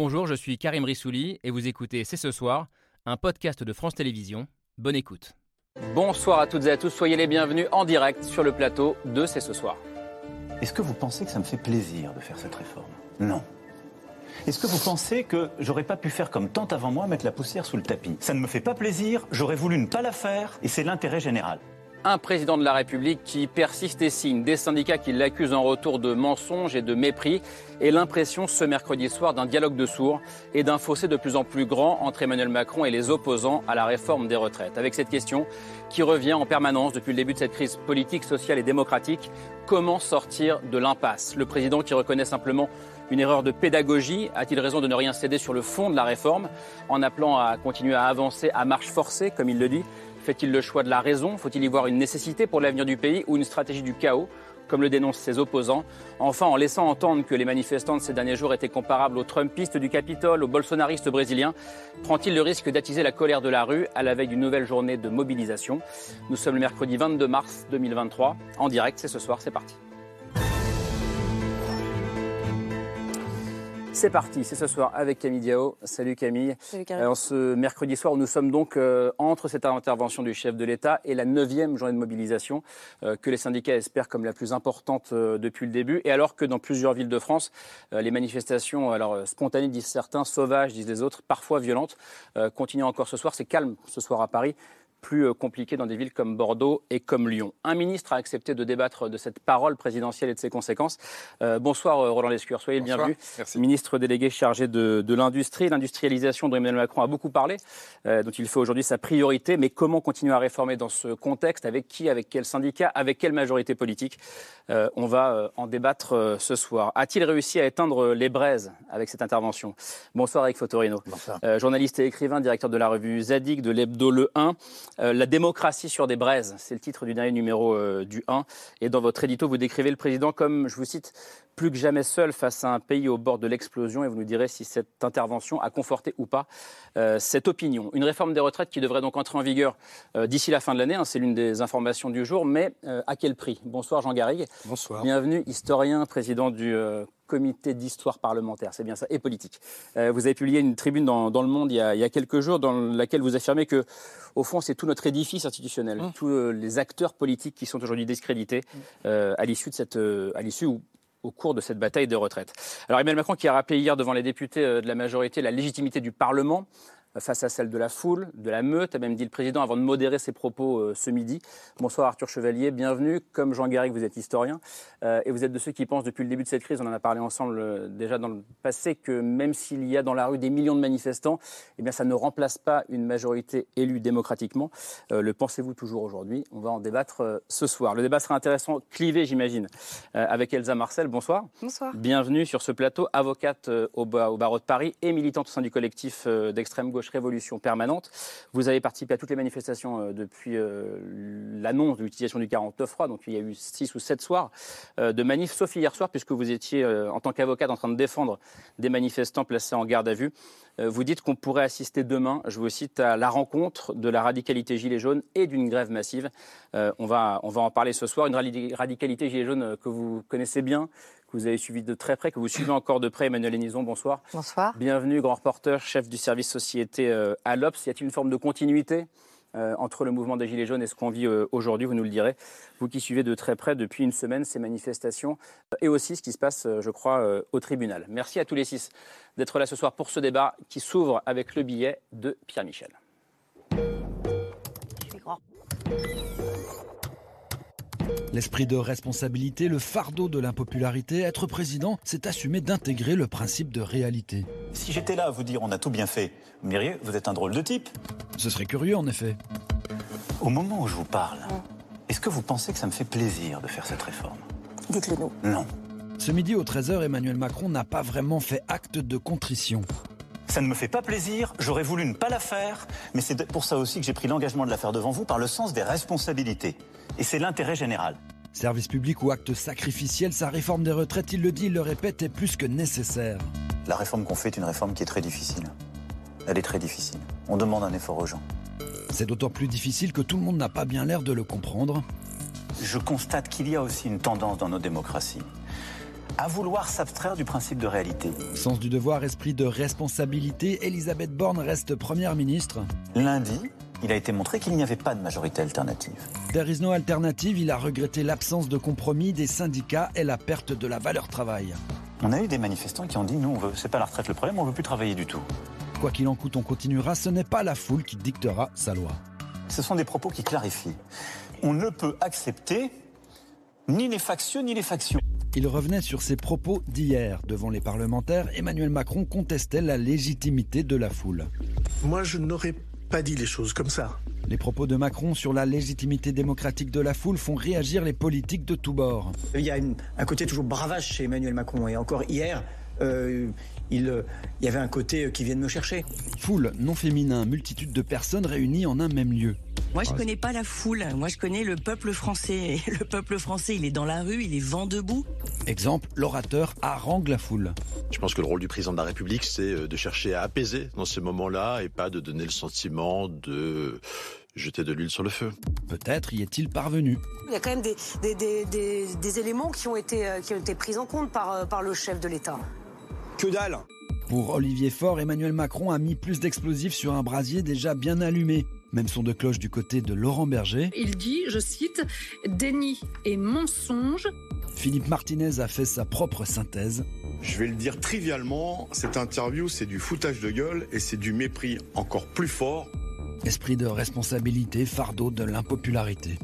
Bonjour, je suis Karim Rissouli et vous écoutez C'est ce soir, un podcast de France Télévisions. Bonne écoute. Bonsoir à toutes et à tous, soyez les bienvenus en direct sur le plateau de C'est ce soir. Est-ce que vous pensez que ça me fait plaisir de faire cette réforme? Non. Est-ce que vous pensez que j'aurais pas pu faire comme tant avant moi, mettre la poussière sous le tapis? Ça ne me fait pas plaisir, j'aurais voulu ne pas la faire, et c'est l'intérêt général un président de la République qui persiste et signe, des syndicats qui l'accusent en retour de mensonges et de mépris, et l'impression ce mercredi soir d'un dialogue de sourds et d'un fossé de plus en plus grand entre Emmanuel Macron et les opposants à la réforme des retraites. Avec cette question qui revient en permanence depuis le début de cette crise politique, sociale et démocratique, comment sortir de l'impasse? Le président qui reconnaît simplement une erreur de pédagogie A-t-il raison de ne rien céder sur le fond de la réforme en appelant à continuer à avancer à marche forcée, comme il le dit? Fait-il le choix de la raison? Faut-il y voir une nécessité pour l'avenir du pays ou une stratégie du chaos comme le dénoncent ses opposants? Enfin, en laissant entendre que les manifestants de ces derniers jours étaient comparables aux Trumpistes du Capitole, aux bolsonaristes brésiliens, prend-il le risque d'attiser la colère de la rue à la veille d'une nouvelle journée de mobilisation? Nous sommes le mercredi 22 mars 2023. En direct, c'est ce soir, c'est parti. C'est parti, c'est ce soir avec Camille Diao. Salut Camille. Salut Camille. En ce mercredi soir, nous sommes donc euh, entre cette intervention du chef de l'État et la neuvième journée de mobilisation euh, que les syndicats espèrent comme la plus importante euh, depuis le début. Et alors que dans plusieurs villes de France, les manifestations, alors spontanées disent certains, sauvages disent les autres, parfois violentes, continuent encore ce soir. C'est calme ce soir à Paris plus euh, compliqué dans des villes comme Bordeaux et comme Lyon. Un ministre a accepté de débattre de cette parole présidentielle et de ses conséquences. Euh, bonsoir euh, Roland Lescure, soyez le bienvenu. Ministre délégué chargé de, l'industrie, l'industrialisation dont Emmanuel Macron a beaucoup parlé, dont il fait aujourd'hui sa priorité. Mais comment continuer à réformer dans ce contexte? Avec qui? Avec quel syndicat? Avec quelle majorité politique? On va en débattre ce soir. A-t-il réussi à éteindre les braises avec cette intervention? Bonsoir Eric Fotorino. journaliste et écrivain, directeur de la revue Zadig, de l'Hebdo Le 1. Euh, la démocratie sur des braises, c'est le titre du dernier numéro euh, du 1. Et dans votre édito, vous décrivez le président comme, je vous cite, plus que jamais seul face à un pays au bord de l'explosion. Et vous nous direz si cette intervention a conforté ou pas euh, cette opinion. Une réforme des retraites qui devrait donc entrer en vigueur d'ici la fin de l'année. Hein, c'est l'une des informations du jour. Mais à quel prix? Bonsoir Jean Garrigue. Bonsoir. Bienvenue, historien, président du comité d'histoire parlementaire, c'est bien ça, et politique. Euh, vous avez publié une tribune dans, Le Monde il y, a, quelques jours dans laquelle vous affirmez que, au fond, c'est tout notre édifice institutionnel, mmh. tous euh, les acteurs politiques qui sont aujourd'hui discrédités mmh. euh, à l'issue de cette, à l'issue ou au cours de cette bataille des retraites. Alors Emmanuel Macron qui a rappelé hier devant les députés de la majorité la légitimité du Parlement face à celle de la foule, de la meute, a même dit le président avant de modérer ses propos euh, ce midi. Bonsoir Arthur Chevalier, bienvenue. Comme Jean Garrigue, vous êtes historien euh, et vous êtes de ceux qui pensent depuis le début de cette crise, on en a parlé ensemble euh, déjà dans le passé, que même s'il y a dans la rue des millions de manifestants, eh bien ça ne remplace pas une majorité élue démocratiquement. le pensez-vous toujours aujourd'hui? On va en débattre ce soir. Le débat sera intéressant, clivé j'imagine, avec Elsa Marcel. Bonsoir. Bonsoir. Bienvenue sur ce plateau, avocate au, au barreau de Paris et militante au sein du collectif d'extrême gauche Révolution Permanente. Vous avez participé à toutes les manifestations euh, depuis euh, l'annonce de l'utilisation du 49.3, donc il y a eu six ou sept soirs euh, de manifs, sauf hier soir, puisque vous étiez en tant qu'avocate en train de défendre des manifestants placés en garde à vue. Vous dites qu'on pourrait assister demain, je vous cite, à la rencontre de la radicalité gilet jaune et d'une grève massive. on, va, on va en parler ce soir. Une radicalité gilet jaune que vous connaissez bien, que vous avez suivi de très près, que vous suivez encore de près. Emmanuel Hénison, bonsoir. Bonsoir. Bienvenue, grand reporter, chef du service société euh, à l'Obs. Y a-t-il une forme de continuité euh, entre le mouvement des Gilets jaunes et ce qu'on vit euh, aujourd'hui, vous nous le direz, vous qui suivez de très près depuis une semaine ces manifestations et aussi ce qui se passe, je crois, au tribunal. Merci à tous les six d'être là ce soir pour ce débat qui s'ouvre avec le billet de Pierre Michel. L'esprit de responsabilité, le fardeau de l'impopularité, être président, c'est assumer d'intégrer le principe de réalité. Si j'étais là à vous dire on a tout bien fait, vous me diriez, vous êtes un drôle de type. Ce serait curieux en effet. Au moment où je vous parle, est-ce que vous pensez que ça me fait plaisir de faire cette réforme? Dites-le nous. Non. Ce midi au 13h, Emmanuel Macron n'a pas vraiment fait acte de contrition. Ça ne me fait pas plaisir, j'aurais voulu ne pas la faire, mais c'est pour ça aussi que j'ai pris l'engagement de la faire devant vous par le sens des responsabilités. Et c'est l'intérêt général. Service public ou acte sacrificiel, sa réforme des retraites, il le dit, il le répète, est plus que nécessaire. La réforme qu'on fait est une réforme qui est très difficile. Elle est très difficile. On demande un effort aux gens. C'est d'autant plus difficile que tout le monde n'a pas bien l'air de le comprendre. Je constate qu'il y a aussi une tendance dans nos démocraties à vouloir s'abstraire du principe de réalité. Sens du devoir, esprit de responsabilité, Elisabeth Borne reste Première ministre. Lundi, il a été montré qu'il n'y avait pas de majorité alternative. There is no alternative, il a regretté l'absence de compromis des syndicats et la perte de la valeur travail. On a eu des manifestants qui ont dit nous, c'est pas la retraite le problème, on veut plus travailler du tout. Quoi qu'il en coûte, on continuera, ce n'est pas la foule qui dictera sa loi. Ce sont des propos qui clarifient. On ne peut accepter ni les factieux ni les factions. Il revenait sur ses propos d'hier. Devant les parlementaires, Emmanuel Macron contestait la légitimité de la foule. Moi, je n'aurais pas dit les choses comme ça. Les propos de Macron sur la légitimité démocratique de la foule font réagir les politiques de tous bords. Il y a un côté toujours bravage chez Emmanuel Macron. Et encore hier, euh, il, euh, il, y avait un côté euh, qui vient de me chercher. Foule, non féminin, multitude de personnes réunies en un même lieu. Moi, je connais pas la foule. Moi, je connais le peuple français. Et le peuple français, il est dans la rue, il est vent debout. Exemple, l'orateur harangue la foule. Je pense que le rôle du président de la République, c'est de chercher à apaiser dans ces moments-là et pas de donner le sentiment de jeter de l'huile sur le feu. Peut-être y est-il parvenu. Il y a quand même des, des, des, des éléments qui ont, été, qui ont été pris en compte par, par le chef de l'État. Que dalle Pour Olivier Faure, Emmanuel Macron a mis plus d'explosifs sur un brasier déjà bien allumé. Même son de cloche du côté de Laurent Berger. Il dit, je cite, déni et mensonge. Philippe Martinez a fait sa propre synthèse. Je vais le dire trivialement, cette interview, c'est du foutage de gueule et c'est du mépris encore plus fort. Esprit de responsabilité, fardeau de l'impopularité.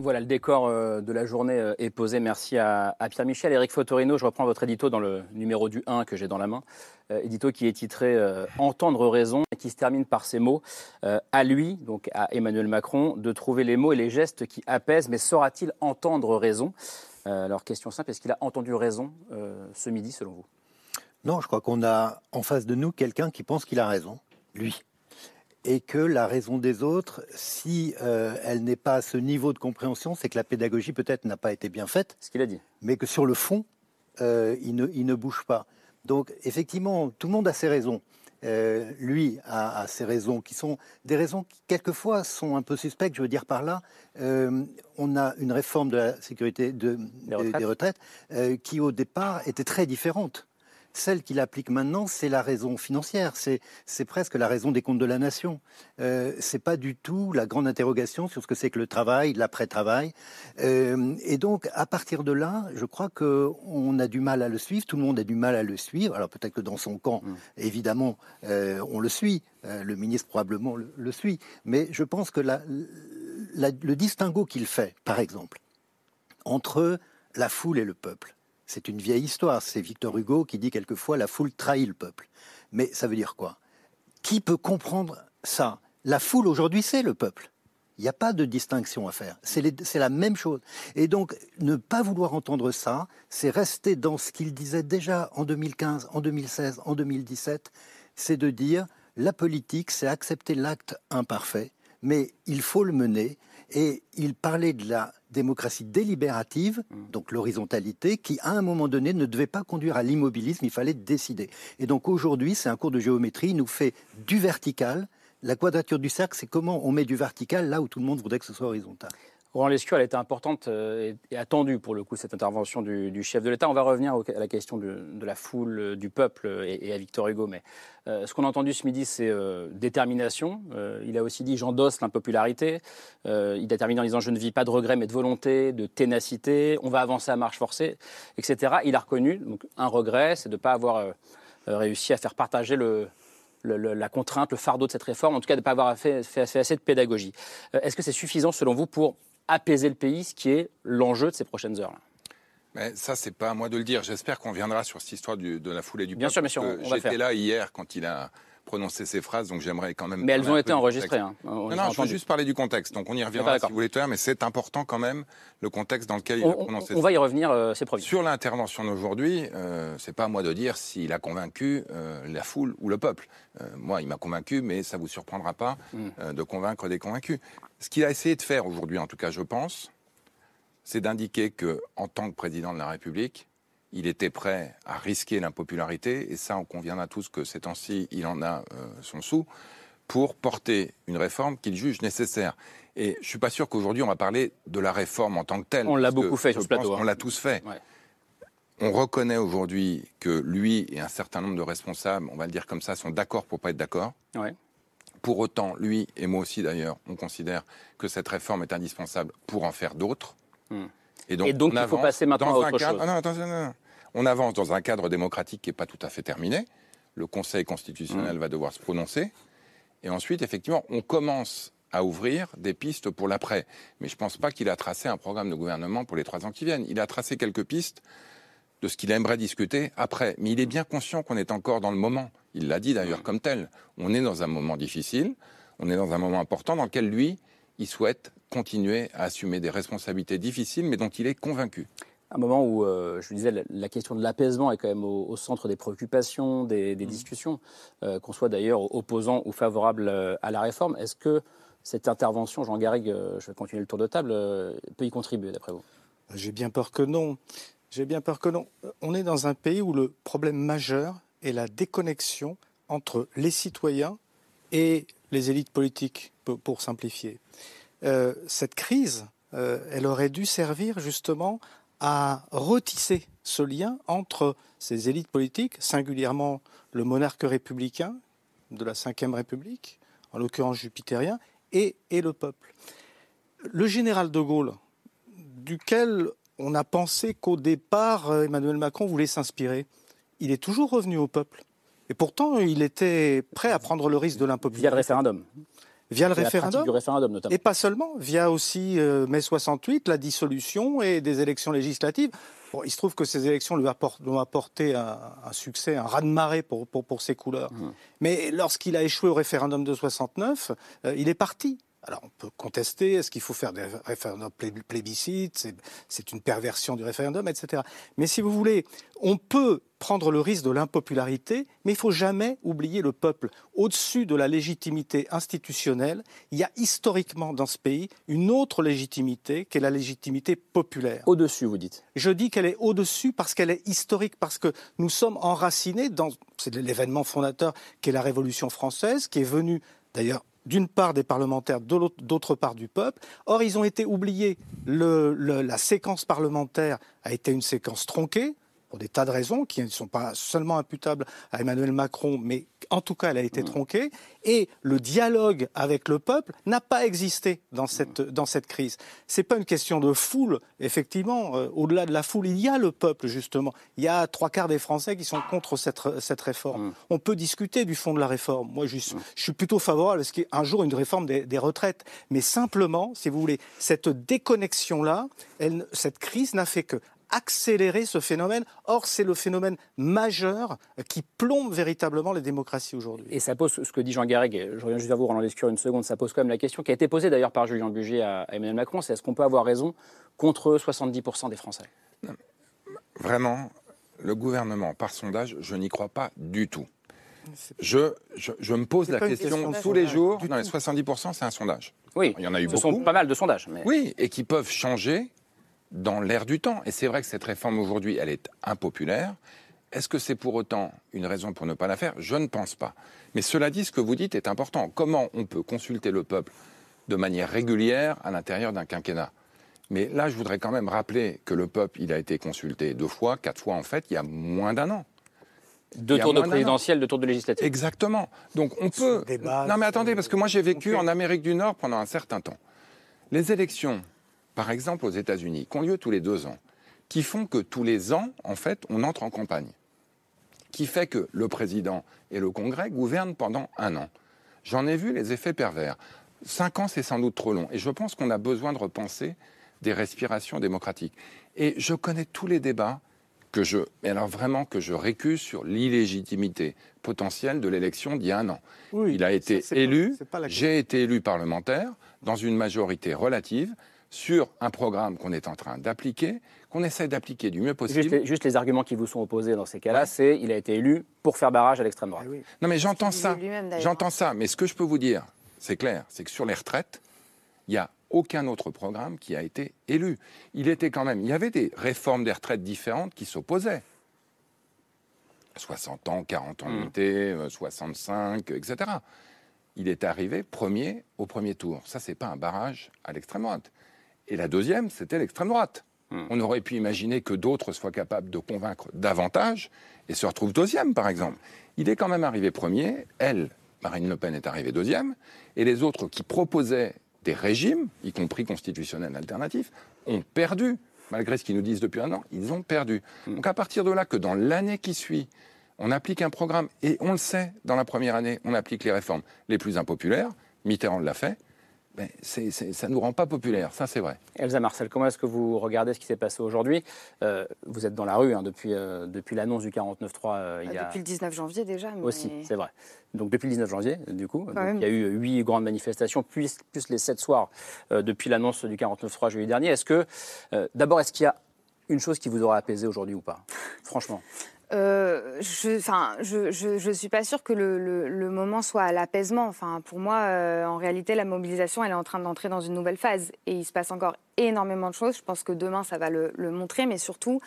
Voilà, le décor de la journée est posé. Merci à, Pierre Michel. Éric Fotorino, je reprends votre édito dans le numéro du 1 que j'ai dans la main. édito qui est titré Entendre raison et qui se termine par ces mots. à lui, donc à Emmanuel Macron, de trouver les mots et les gestes qui apaisent, mais saura-t-il entendre raison? Alors, question simple, est-ce qu'il a entendu raison ce midi, selon vous? Non, je crois qu'on a en face de nous quelqu'un qui pense qu'il a raison, lui et que la raison des autres, si euh, elle n'est pas à ce niveau de compréhension, c'est que la pédagogie peut-être n'a pas été bien faite. Ce qu'il a dit. Mais que sur le fond, euh, il, ne, il, ne, bouge pas. Donc effectivement, tout le monde a ses raisons. Euh, lui a, a, ses raisons qui sont des raisons qui quelquefois sont un peu suspectes. Je veux dire par là, on a une réforme de la sécurité de, des retraites, des retraites qui au départ était très différente. Celle qu'il applique maintenant, c'est la raison financière, c'est presque la raison des comptes de la nation. Euh, c'est pas du tout la grande interrogation sur ce que c'est que le travail, l'après-travail. Euh, et donc, à partir de là, je crois qu'on a du mal à le suivre, tout le monde a du mal à le suivre. Alors peut-être que dans son camp, mmh. évidemment, euh, on le suit, le ministre probablement le, le, suit, mais je pense que la, la, le distinguo qu'il fait, par exemple, entre la foule et le peuple, c'est une vieille histoire. C'est Victor Hugo qui dit quelquefois la foule trahit le peuple. Mais ça veut dire quoi? Qui peut comprendre ça? La foule aujourd'hui, c'est le peuple. Il n'y a pas de distinction à faire. C'est la même chose. Et donc, ne pas vouloir entendre ça, c'est rester dans ce qu'il disait déjà en 2015, en 2016, en 2017. C'est de dire la politique, c'est accepter l'acte imparfait, mais il faut le mener. Et il parlait de la démocratie délibérative, donc l'horizontalité, qui à un moment donné ne devait pas conduire à l'immobilisme, il fallait décider. Et donc aujourd'hui, c'est un cours de géométrie, il nous fait du vertical. La quadrature du cercle, c'est comment on met du vertical là où tout le monde voudrait que ce soit horizontal. Roland Lescure, elle été importante et attendue pour le coup, cette intervention du, chef de l'État. On va revenir à la question de, la foule, du peuple et, et à Victor Hugo. Mais euh, ce qu'on a entendu ce midi, c'est euh, détermination. Euh, il a aussi dit j'endosse l'impopularité. il a terminé en disant je ne vis pas de regrets, mais de volonté, de ténacité. On va avancer à marche forcée, etc. Il a reconnu donc, un regret, c'est de ne pas avoir réussi à faire partager le, la contrainte, le fardeau de cette réforme, en tout cas de ne pas avoir fait assez de pédagogie. Est-ce que c'est suffisant selon vous pour apaiser le pays, ce qui est l'enjeu de ces prochaines heures. -là. Mais ça, c'est pas à moi de le dire. J'espère qu'on viendra sur cette histoire du, de la foule et du Bien peuple. sûr, monsieur, on, on J'étais là hier quand il a prononcé ces phrases, donc j'aimerais quand même. Mais elles ont été enregistrées. Hein. Non, non, je veux juste parler du contexte. Donc on y reviendra si vous voulez tout à l'heure, mais c'est important quand même le contexte dans lequel il a prononcé. On, on va y revenir, euh, c'est promis. Sur l'intervention d'aujourd'hui, euh, c'est pas à moi de dire s'il a convaincu euh, la foule ou le peuple. Euh, moi, il m'a convaincu, mais ça vous surprendra pas mm. de convaincre des convaincus. Ce qu'il a essayé de faire aujourd'hui, en tout cas, je pense, c'est d'indiquer que, en tant que président de la République, il était prêt à risquer l'impopularité, et ça, on conviendra tous que ces temps-ci, il en a euh, son sou, pour porter une réforme qu'il juge nécessaire. Et je suis pas sûr qu'aujourd'hui on va parler de la réforme en tant que telle. On l'a beaucoup fait je sur ce plateau, qu'on hein. l'a tous fait. Ouais. On reconnaît aujourd'hui que lui et un certain nombre de responsables, on va le dire comme ça, sont d'accord pour pas être d'accord. Ouais. Pour autant, lui et moi aussi d'ailleurs, on considère que cette réforme est indispensable pour en faire d'autres. Hmm. Et donc, Et donc, on il faut avance passer maintenant dans à un autre cadre- chose. Ah non, non, non. On avance dans un cadre démocratique qui n'est pas tout à fait terminé. Le Conseil Hmm. constitutionnel va devoir se prononcer. Et ensuite, effectivement, on commence à ouvrir des pistes pour l'après. Mais je ne pense pas qu'il a tracé un programme de gouvernement pour les trois ans qui viennent. Il a tracé quelques pistes de ce qu'il aimerait discuter après. Mais il est bien conscient qu'on est encore dans le moment. Il l'a dit d'ailleurs comme tel. On est dans un moment difficile, on est dans un moment important dans lequel lui, il souhaite continuer à assumer des responsabilités difficiles, mais dont il est convaincu. Un moment où, euh, je vous disais, la, la question de l'apaisement est quand même au, au centre des préoccupations, des, Mmh. des discussions, euh, qu'on soit d'ailleurs opposant ou favorable euh, à la réforme. Est-ce que cette intervention, Jean Garrigue, je vais continuer le tour de table, euh, peut y contribuer, d'après vous? J'ai bien peur que non. J'ai bien peur que non. On est dans un pays où le problème majeur est la déconnexion entre les citoyens et les élites politiques, pour, simplifier. Euh, cette crise, euh, elle aurait dû servir justement à retisser ce lien entre ces élites politiques, singulièrement le monarque républicain de la Ve République, en l'occurrence jupitérien, et le peuple. Le général de Gaulle, duquel on a pensé qu'au départ, euh, Emmanuel Macron voulait s'inspirer, il est toujours revenu au peuple. Et pourtant, il était prêt à prendre le risque de l'impopularité. Via le référendum. Via le référendum. du référendum, notamment. Et pas seulement, via aussi euh, mai 68, la dissolution et des élections législatives. Bon, il se trouve que ces élections lui apportent, lui ont apporté un, un succès, un raz-de-marée pour, pour, pour ses couleurs. Mmh. Mais lorsqu'il a échoué au référendum de 69, euh, il est parti. Alors on peut contester, est-ce qu'il faut faire des référendums plé- plébiscites, c'est- une perversion du référendum, etc. Mais si vous voulez, on peut prendre le risque de l'impopularité, mais il faut jamais oublier le peuple. Au-dessus de la légitimité institutionnelle, il y a historiquement dans ce pays une autre légitimité, qui est la légitimité populaire. Au-dessus, vous dites Je dis qu'elle est au-dessus parce qu'elle est historique, parce que nous sommes enracinés dans l'événement fondateur qui est la Révolution française, qui est venue d'ailleurs d'une part des parlementaires, d'autre part du peuple. Or, ils ont été oubliés. La séquence parlementaire a été une séquence tronquée pour des tas de raisons qui ne sont pas seulement imputables à Emmanuel Macron, mais en tout cas, elle a été tronquée. Et le dialogue avec le peuple n'a pas existé dans cette, dans cette crise. C'est pas une question de foule, effectivement. euh, Au-delà de la foule, il y a le peuple, justement. Il y a trois quarts des Français qui sont contre cette, cette réforme. On peut discuter du fond de la réforme. Moi, je, suis- je suis plutôt favorable à ce qu'il y ait un jour une réforme des, des retraites. Mais simplement, si vous voulez, cette déconnexion-là, cette crise n'a fait que accélérer ce phénomène. Or, c'est le phénomène majeur qui plombe véritablement les démocraties aujourd'hui. Et ça pose ce que dit Jean Garrigue, je reviens juste vers vous, Roland Lescure, une seconde, ça pose quand même la question qui a été posée d'ailleurs par Julien Bugier à à Emmanuel Macron, c'est est-ce qu'on peut avoir raison contre 70% des Français? Vraiment, le gouvernement, par sondage, je n'y crois pas du tout. Je, je, je me pose la question tous les jours. Dans les tout. 70%, c'est un sondage. Oui, Il y en a eu ce beaucoup. sont pas mal de sondages. Mais... Oui, et qui peuvent changer dans l'air du temps. Et c'est vrai que cette réforme aujourd'hui, elle est impopulaire. Est-ce que c'est pour autant une raison pour ne pas la faire? Je ne pense pas. Mais cela dit, ce que vous dites est important. Comment on peut consulter le peuple de manière régulière à l'intérieur d'un quinquennat? Mais là, je voudrais quand même rappeler que le peuple, il a été consulté deux fois, quatre fois en fait, il y a moins d'un an. Deux tours de présidentielle, deux tours de législative. Exactement. Donc on peut. débat, non mais attendez, parce que moi j'ai vécu en Amérique du Nord pendant un certain temps. Les élections, par exemple aux États-Unis, qui ont lieu tous les deux ans, qui font que tous les ans, en fait, on entre en campagne, qui fait que le président et le Congrès gouvernent pendant un an. J'en ai vu les effets pervers. Cinq ans, c'est sans doute trop long. Et je pense qu'on a besoin de repenser des respirations démocratiques. Et je connais tous les débats que je, mais alors vraiment que je récuse sur l'illégitimité potentielle de l'élection d'il y a un an. Oui, Il a été ça, élu, j'ai été élu parlementaire dans une majorité relative sur un programme qu'on est en train d'appliquer, qu'on essaie d'appliquer du mieux possible. Juste les, juste les arguments qui vous sont opposés dans ces cas-là, c'est il a été élu pour faire barrage à l'extrême droite. Non, mais j'entends ça. disait lui-même, d'ailleurs. J'entends ça. Mais ce que je peux vous dire, c'est clair, c'est que sur les retraites, il n'y a aucun autre programme qui a été élu. Il était quand même. Il y avait des réformes des retraites différentes qui s'opposaient. 60 ans, 40 ans Hmm. d'unité, euh, 65, etc. il est arrivé premier au premier tour. Ça, c'est pas un barrage à l'extrême droite. Et la deuxième, c'était l'extrême droite. Hmm. On aurait pu imaginer que d'autres soient capables de convaincre davantage et se retrouvent deuxième, par exemple. Il est quand même arrivé premier. Elle, Marine Le Pen, est arrivée deuxième. Et les autres qui proposaient des régimes, y compris constitutionnels alternatifs, ont perdu. Malgré ce qu'ils nous disent depuis un an, ils ont perdu. Donc à partir de là, que dans l'année qui suit, on applique un programme, et on le sait, dans la première année, on applique les réformes les plus impopulaires, Mitterrand l'a fait, ben, ça ne nous rend pas populaires, ça c'est vrai. Elsa Marcel, comment est-ce que vous regardez ce qui s'est passé aujourd'hui? Euh, Vous êtes dans la rue hein, depuis, euh, depuis l'annonce du 49-3 euh, il y a... Depuis le 19 janvier déjà. mais- Aussi, c'est vrai. Donc depuis le 19 janvier, du coup, donc, il y a eu huit grandes manifestations, plus, plus les sept soirs euh, depuis l'annonce du 49-3 jeudi dernier. Est-ce que, euh, d'abord, est-ce qu'il y a une chose qui vous aura apaisé aujourd'hui ou pas? Franchement. Euh, je, enfin, je, je, je suis pas sûre que le, le, le moment soit à l'apaisement. Enfin, pour moi, euh, en réalité, la mobilisation, elle est en train d'entrer dans une nouvelle phase, et il se passe encore énormément de choses. Je pense que demain, ça va le, le montrer, mais surtout.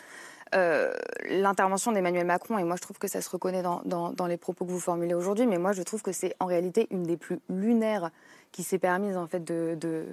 euh, L'intervention d'Emmanuel Macron, et moi je trouve que ça se reconnaît dans, dans, dans les propos que vous formulez aujourd'hui, mais moi je trouve que c'est en réalité une des plus lunaires qui s'est permise en fait de,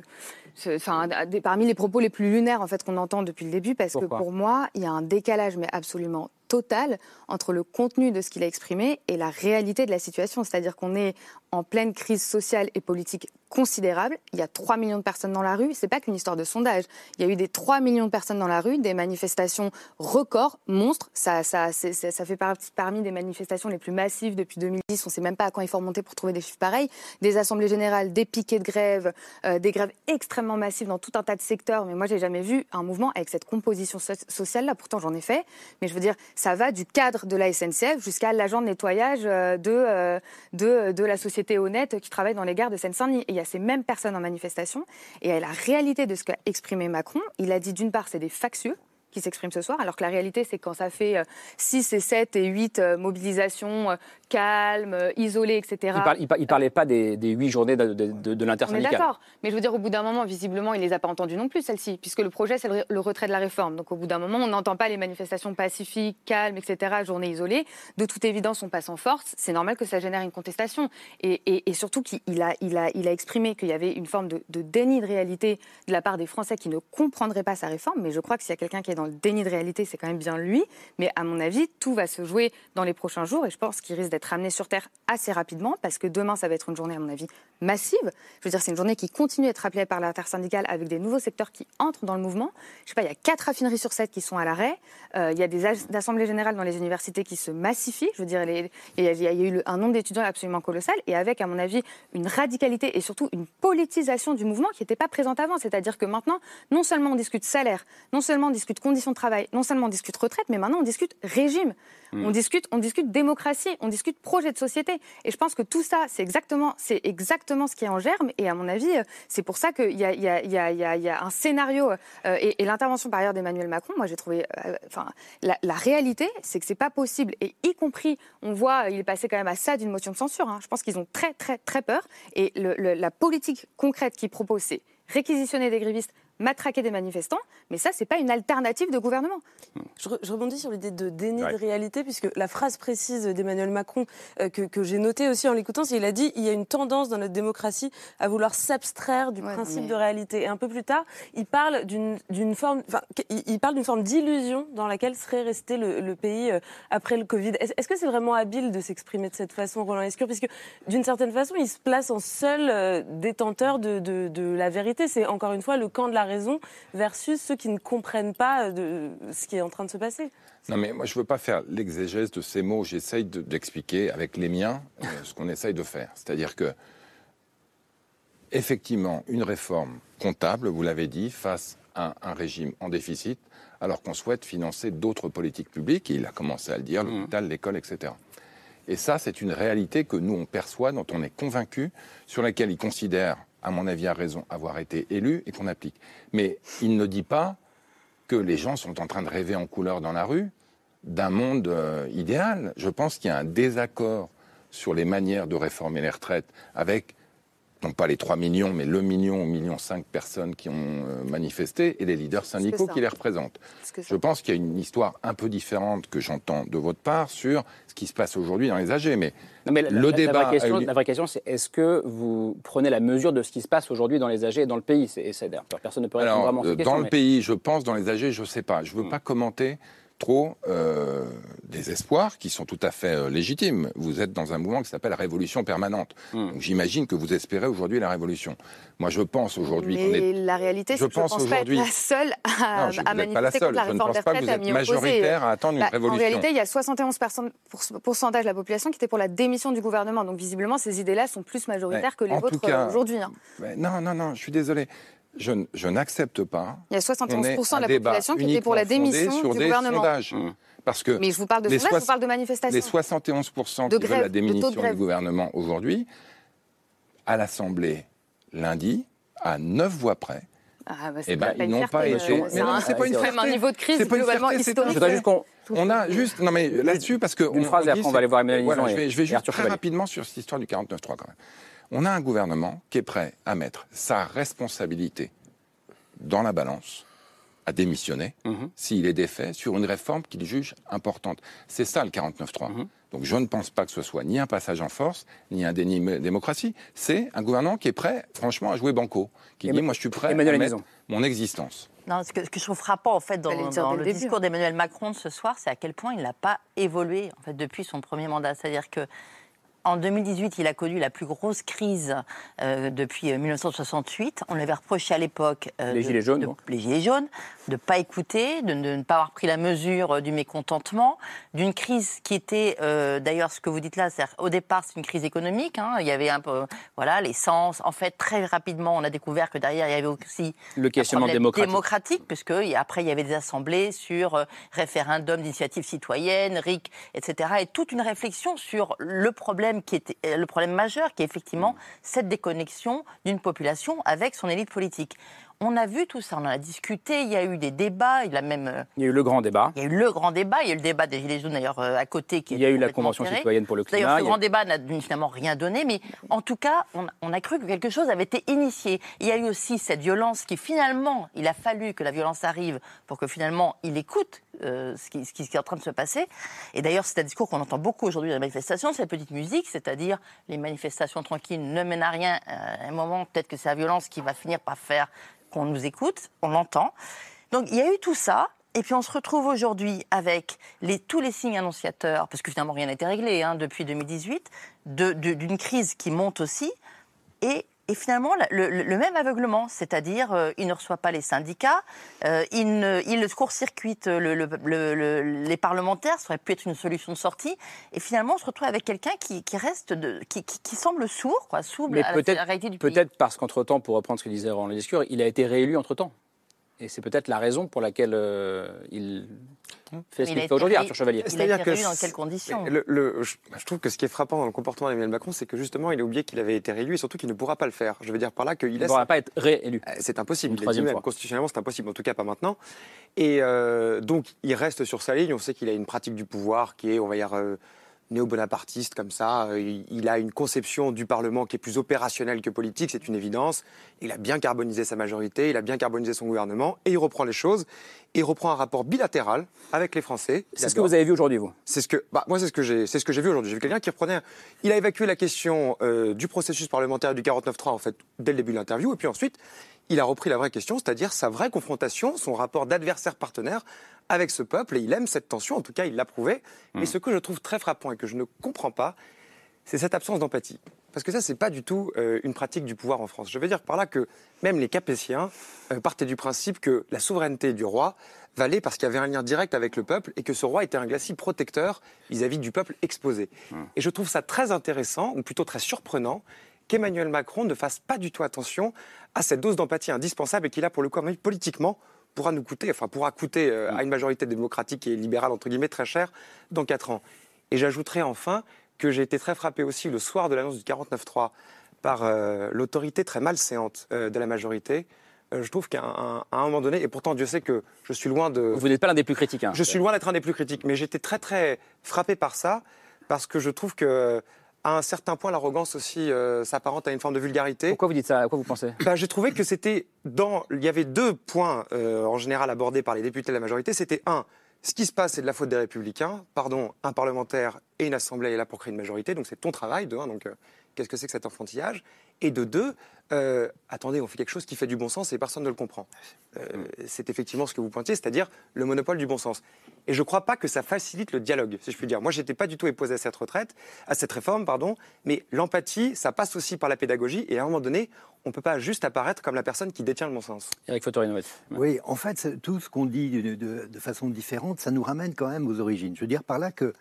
enfin des- parmi les propos les plus lunaires en fait qu'on entend depuis le début parce Pourquoi? que pour moi il y a un décalage mais absolument total entre le contenu de ce qu'il a exprimé et la réalité de la situation. C'est-à-dire qu'on est en pleine crise sociale et politique considérable. Il y a 3 millions de personnes dans la rue. C'est pas qu'une histoire de sondage. Il y a eu des 3 millions de personnes dans la rue des manifestations records monstres. Ça fait partie parmi des manifestations les plus massives depuis 2010 on sait même pas à quand il faut remonter pour trouver des chiffres pareils. Des assemblées générales des piquets de grève euh, des grèves extrêmement massives dans tout un tas de secteurs. Mais moi j'ai jamais vu un mouvement avec cette composition so- sociale là pourtant j'en ai fait. Mais je veux dire ça va du cadre de la SNCF jusqu'à l'agent de nettoyage euh, de, euh, de de la société honnête qui travaille dans les gares de Seine-Saint-Denis. Et il y a ces mêmes personnes en manifestation. Et la réalité de ce qu'a exprimé Macron. Il a dit d'une part c'est des factieux qui s'expriment ce soir, alors que la réalité, c'est quand ça fait euh, 6 et 7 et 8 euh, mobilisations euh, calmes, euh, isolées, etc. Il ne parlait pas des, des huit journées de, de, de, de On est l'intersyndical. d'accord, mais je veux dire, au bout d'un moment, visiblement, il les a pas entendues non plus, celles-ci, puisque le projet, c'est le, le retrait de la réforme. Donc, au bout d'un moment, on n'entend pas les manifestations pacifiques, calmes, etc., journées isolées. De toute évidence, on passe en force. C'est normal que ça génère une contestation. Et, et- et surtout qu'il a, il a, il a exprimé qu'il y avait une forme de, de déni de réalité de la part des Français qui ne comprendraient pas sa réforme. Mais je crois que s'il y a quelqu'un qui est dans le déni de réalité, c'est quand même bien lui. Mais à mon avis, tout va se jouer dans les prochains jours. Et je pense qu'il risque d'être ramené sur Terre assez rapidement, parce que demain, ça va être une journée, à mon avis, massive. Je veux dire, c'est une journée qui continue à être appelée par l'intersyndicale avec des nouveaux secteurs qui entrent dans le mouvement. Je sais pas, il y a quatre raffineries sur sept qui sont à l'arrêt. Euh, il y a des as- assemblées générales dans les universités qui se massifient. Je veux dire, les- il y a, il y a eu un nombre d'étudiants absolument colossal et avec, à mon avis, une radicalité et surtout une politisation du mouvement qui n'était pas présente avant. C'est-à-dire que maintenant, non seulement on discute salaire, non seulement on discute conditions de travail, non seulement on discute retraite, mais maintenant on discute régime. Mm. On discute, on discute démocratie, on discute projet de société. Et je pense que tout ça, c'est exactement, c'est exactement ce qui est en germe. Et à mon avis, euh, c'est pour ça qu'il y a, un scénario euh, et, et l'intervention par ailleurs d'Emmanuel Macron. Moi, j'ai trouvé, euh, enfin, la, réalité, c'est que c'est pas possible. Et y compris, on voit, il est passé quand même à ça d'une motion de censure. hein. Je pense qu'ils ont très, très, très peur. Et la politique concrète qu'ils proposent, c'est réquisitionner des grévistes, matraquer des manifestants. Mais ça, c'est pas une alternative de gouvernement. Je, re- je rebondis sur l'idée de déni Ouais. de réalité, puisque la phrase précise d'Emmanuel Macron euh, que, que j'ai notée aussi en l'écoutant, c'est qu'il a dit il y a une tendance dans notre démocratie à vouloir s'abstraire du principe mais- de réalité. Et un peu plus tard, il parle d'une forme, enfin, il, il parle d'une forme d'illusion dans laquelle serait resté le, le pays euh, après le Covid. Est-ce que c'est vraiment habile de s'exprimer de cette façon, Roland Lescure Puisque d'une certaine façon, il se place en seul euh, détenteur de, de- de la vérité. C'est encore une fois le camp de la raison versus ceux qui ne comprennent pas euh, de ce qui est en train de se passer. Non, mais moi, je ne veux pas faire l'exégèse de ces mots. J'essaye de- d'expliquer avec les miens euh, ce qu'on essaye de faire. C'est-à-dire que, effectivement, une réforme comptable, vous l'avez dit, face à un régime en déficit, alors qu'on souhaite financer d'autres politiques publiques, et il a commencé à le dire, l'hôpital, l'école, etc. Et ça, c'est une réalité que nous, on perçoit, dont on est convaincu, sur laquelle il considère, à mon avis, à raison, avoir été élu et qu'on applique. Mais il ne dit pas que les gens sont en train de rêver en couleur dans la rue d'un monde euh, idéal. Je pense qu'il y a un désaccord sur les manières de réformer les retraites avec non pas les 3 millions, mais le million, million 5 personnes qui ont euh, manifesté et les leaders syndicaux qui les représentent. Je pense qu'il y a une histoire un peu différente que j'entends de votre part sur ce qui se passe aujourd'hui dans les AG. Mais, Non, mais la, le la- débat. la vraie question, eu- la vraie question, c'est est-ce que vous prenez la mesure de ce qui se passe aujourd'hui dans les AG et dans le pays? Et Personne ne peut répondre Alors, vraiment à euh, dans question, le mais- pays, je pense, dans les AG, je ne sais pas. Hmm. Je ne veux pas commenter trop euh, des espoirs qui sont tout à fait euh, légitimes. Vous êtes dans un mouvement qui s'appelle Révolution permanente. Hmm. Donc j'imagine que vous espérez aujourd'hui la révolution. Moi, je pense aujourd'hui qu'on Mais est la réalité, Je c'est que je ne pense pense pas être aujourd'hui- la seule à, Non, je- à n'êtes pas la manifester seule. contre la Je ne réforme pense des pas que retraites, vous êtes majoritaire à attendre une Bah, révolution. En réalité, il y a 71 personnes- pour- pourcentage de la population qui était pour la démission du gouvernement. Donc visiblement, ces idées-là sont plus majoritaires que les en vôtres euh, aujourd'hui. hein. Non, non, non, je suis désolé. Je, je n'accepte pas. Il y a qu'on 71% ait de un la débat population qui était pour la démission sur du des gouvernement. sondages. Parce que Mais je vous parle de les sondages, je vous parle de manifestations. Les 71% De qui grève, veulent la de démission du gouvernement aujourd'hui, à l'Assemblée, lundi, à 9 voix près, Ah, bah, eh ben, ils n'ont pas euh, été. c'est Mais c'est pas une fierté. même un niveau de crise une globalement fierté, historique. Je voudrais juste qu'on- On a juste, non mais là-dessus, parce que. Une on- phrase on et après on va aller voir Emmanuel Voilà, je vais, je vais juste très rapidement sur cette histoire du 49.3 quand même. On a un gouvernement qui est prêt à mettre sa responsabilité dans la balance, à démissionner, Mhm. s'il est défait, sur une réforme qu'il juge importante. C'est ça le 49.3. Mhm. Donc je ne pense pas que ce soit ni un passage en force, ni un déni de démocratie. C'est un gouvernement qui est prêt, franchement, à jouer banco. Qui dit, moi je suis prêt Emmanuel à mettre Maison. mon existence. Non, ce que, ce que je trouve frappant en fait dans, le dans début. discours d'Emmanuel Macron de ce soir, c'est à quel point il n'a pas évolué en fait depuis son premier mandat. C'est-à-dire que en 2018, il a connu la plus grosse crise euh, depuis euh, 1968. On lui avait reproché à l'époque euh, Les gilets jaunes, de- les gilets jaunes, de ne pas écouter, de, de ne pas avoir pris la mesure euh, du mécontentement, d'une crise qui était, euh, d'ailleurs, ce que vous dites là, c'est au départ, c'est une crise économique. hein. il y avait un peu, voilà, l'essence. En fait, très rapidement, on a découvert que derrière, il y avait aussi Le questionnement démocratique. démocratique, puisque après, il y avait des assemblées sur euh, référendum d'initiative citoyenne, RIC, etc. Et toute une réflexion sur le problème qui était euh, le problème majeur, qui est effectivement cette déconnexion d'une population avec son élite politique. On a vu tout ça, on en a discuté, il y a eu des débats, il a même... euh, Il y a eu le grand débat. il y a eu le grand débat, il y a eu le débat des Gilets jaunes d'ailleurs euh, à côté. Qui Il y a eu la Convention citoyenne pour le D'ailleurs, climat. ce il y a- grand débat n'a finalement rien donné, mais en tout cas, on, on a cru que quelque chose avait été initié. Il y a eu aussi cette violence qui finalement, il a fallu que la violence arrive pour que finalement il écoute euh, ce, qui, ce qui est en train de se passer. Et d'ailleurs, c'est un discours qu'on entend beaucoup aujourd'hui dans les manifestations, cette petite musique, c'est-à-dire les manifestations tranquilles ne mènent à rien. À un moment, peut-être que c'est la violence qui va finir par faire qu'on nous écoute, on l'entend. Donc il y a eu tout ça. Et puis on se retrouve aujourd'hui avec tous les signes annonciateurs, parce que finalement rien n'a été réglé hein, depuis 2018, de- de- d'une crise qui monte aussi, et, et finalement le, même aveuglement, c'est-à-dire euh, il ne reçoit pas les syndicats, euh, il, ne- il court-circuite le- le- le- le- les parlementaires, ça aurait pu être une solution de sortie, et finalement on se retrouve avec quelqu'un qui, qui reste, de, qui, qui- qui semble sourd, quoi, sourd Mais à la, peut-être à la réalité du pays. peut-être parce qu'entre-temps, pour reprendre ce que disait dans le discours, il a été réélu entre-temps. Et c'est peut-être la raison pour laquelle euh, il fait ce Il qu'il fait aujourd'hui, Arthur Chevalier. Été réélu dans quelles conditions le- le- je, je trouve que ce qui est frappant dans le comportement d'Emmanuel Macron, c'est que justement, il a oublié qu'il avait été réélu et surtout qu'il ne pourra pas le faire. Je veux dire par là qu'il Il ne laisse. pourra pas être réélu. Euh, C'est impossible. Troisième même. fois. Constitutionnellement, c'est impossible. En tout cas, pas maintenant. Et euh, donc, il reste sur sa ligne. On sait qu'il a une pratique du pouvoir qui est, on va dire, euh, néo-bonapartiste comme ça. Euh, Il, a une conception du Parlement qui est plus opérationnelle que politique, c'est une évidence. Il a bien carbonisé sa majorité, il a bien carbonisé son gouvernement, et il reprend les choses. Et il reprend un rapport bilatéral avec les Français. C'est ce que vous avez vu aujourd'hui, vous? C'est ce que, bah, moi, c'est ce que j'ai, c'est ce que j'ai vu aujourd'hui. J'ai vu quelqu'un qui reprenait. Il a évacué la question euh, du processus parlementaire du 49.3 en fait dès le début de l'interview, et puis ensuite, il a repris la vraie question, c'est-à-dire sa vraie confrontation, son rapport d'adversaire-partenaire avec ce peuple, et il aime cette tension. En tout cas, il l'a prouvé. Mais ce que je trouve très frappant et que je ne comprends pas, c'est cette absence d'empathie. Parce que ça, c'est pas du tout euh, une pratique du pouvoir en France. Je veux dire par là que même les Capétiens euh, partaient du principe que la souveraineté du roi valait parce qu'il y avait un lien direct avec le peuple et que ce roi était un glacis protecteur vis-à-vis du peuple exposé. Et je trouve ça très intéressant, ou plutôt très surprenant, qu'Emmanuel Macron ne fasse pas du tout attention à cette dose d'empathie indispensable et qu'il a pour le coup, politiquement, pourra nous coûter, enfin pourra coûter euh, à une majorité démocratique et libérale, entre guillemets, très cher dans quatre ans. Et j'ajouterai enfin que j'ai été très frappé aussi le soir de l'annonce du 49-3 par euh, l'autorité très malséante euh, de la majorité. Euh, je trouve qu'à un moment donné, et pourtant Dieu sait que je suis loin de... Vous n'êtes pas l'un des plus critiques. hein. Je suis loin d'être un des plus critiques, mais j'étais très très frappé par ça parce que je trouve que à un certain point, l'arrogance aussi euh, s'apparente à une forme de vulgarité. Pourquoi vous dites ça? À quoi vous pensez? Bah, J'ai trouvé que c'était dans. Il y avait deux points euh, en général abordés par les députés de la majorité. C'était un, ce qui se passe, c'est de la faute des Républicains. Pardon, un parlementaire et une assemblée est là pour créer une majorité, donc c'est ton travail. De un, donc euh, qu'est-ce que c'est que cet enfantillage? Et de deux, euh, attendez, on fait quelque chose qui fait du bon sens et personne ne le comprend. Euh, c'est effectivement ce que vous pointiez, c'est-à-dire le monopole du bon sens. Et je ne crois pas que ça facilite le dialogue, si je puis dire. Moi, j'étais pas du tout opposé à cette retraite, à cette réforme, pardon. Mais l'empathie, ça passe aussi par la pédagogie. Et à un moment donné, on ne peut pas juste apparaître comme la personne qui détient le bon sens. Eric Fotorino. Oui, en fait, tout ce qu'on dit de, de- de façon différente, ça nous ramène quand même aux origines. Je veux dire par là que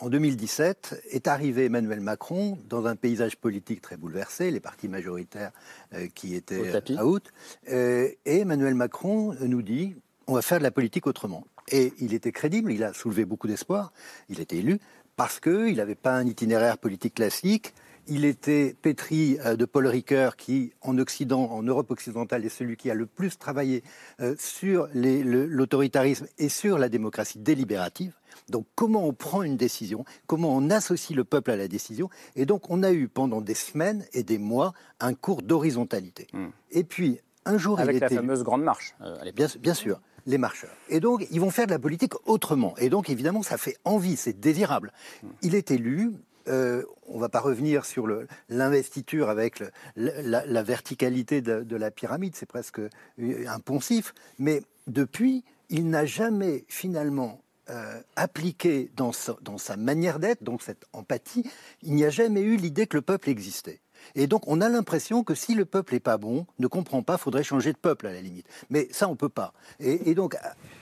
en 2017 est arrivé Emmanuel Macron dans un paysage politique très bouleversé, les partis majoritaires euh, qui étaient out, euh, et Emmanuel Macron nous dit on va faire de la politique autrement. Et il était crédible, il a soulevé beaucoup d'espoir, il était élu parce qu'il n'avait pas un itinéraire politique classique. Il était pétri euh, de Paul Ricoeur, qui, en Occident, en Europe occidentale, est celui qui a le plus travaillé euh, sur le- l'autoritarisme et sur la démocratie délibérative. Donc, comment on prend une décision, comment on associe le peuple à la décision. Et donc, on a eu pendant des semaines et des mois un cours d'horizontalité. Et puis, un jour, Avec il la était fameuse grande marche euh. Bien, bien sûr, les marcheurs. Et donc, ils vont faire de la politique autrement. Et donc, évidemment, ça fait envie, c'est désirable. Il est élu. Euh, on ne va pas revenir sur l'investiture avec la, verticalité de, la pyramide, c'est presque un poncif. Mais depuis, il n'a jamais finalement euh, appliqué dans sa, dans sa manière d'être, donc cette empathie, il n'y a jamais eu l'idée que le peuple existait. Et donc, on a l'impression que si le peuple n'est pas bon, ne comprend pas, faudrait changer de peuple à la limite. Mais ça, on peut pas. Et, et donc,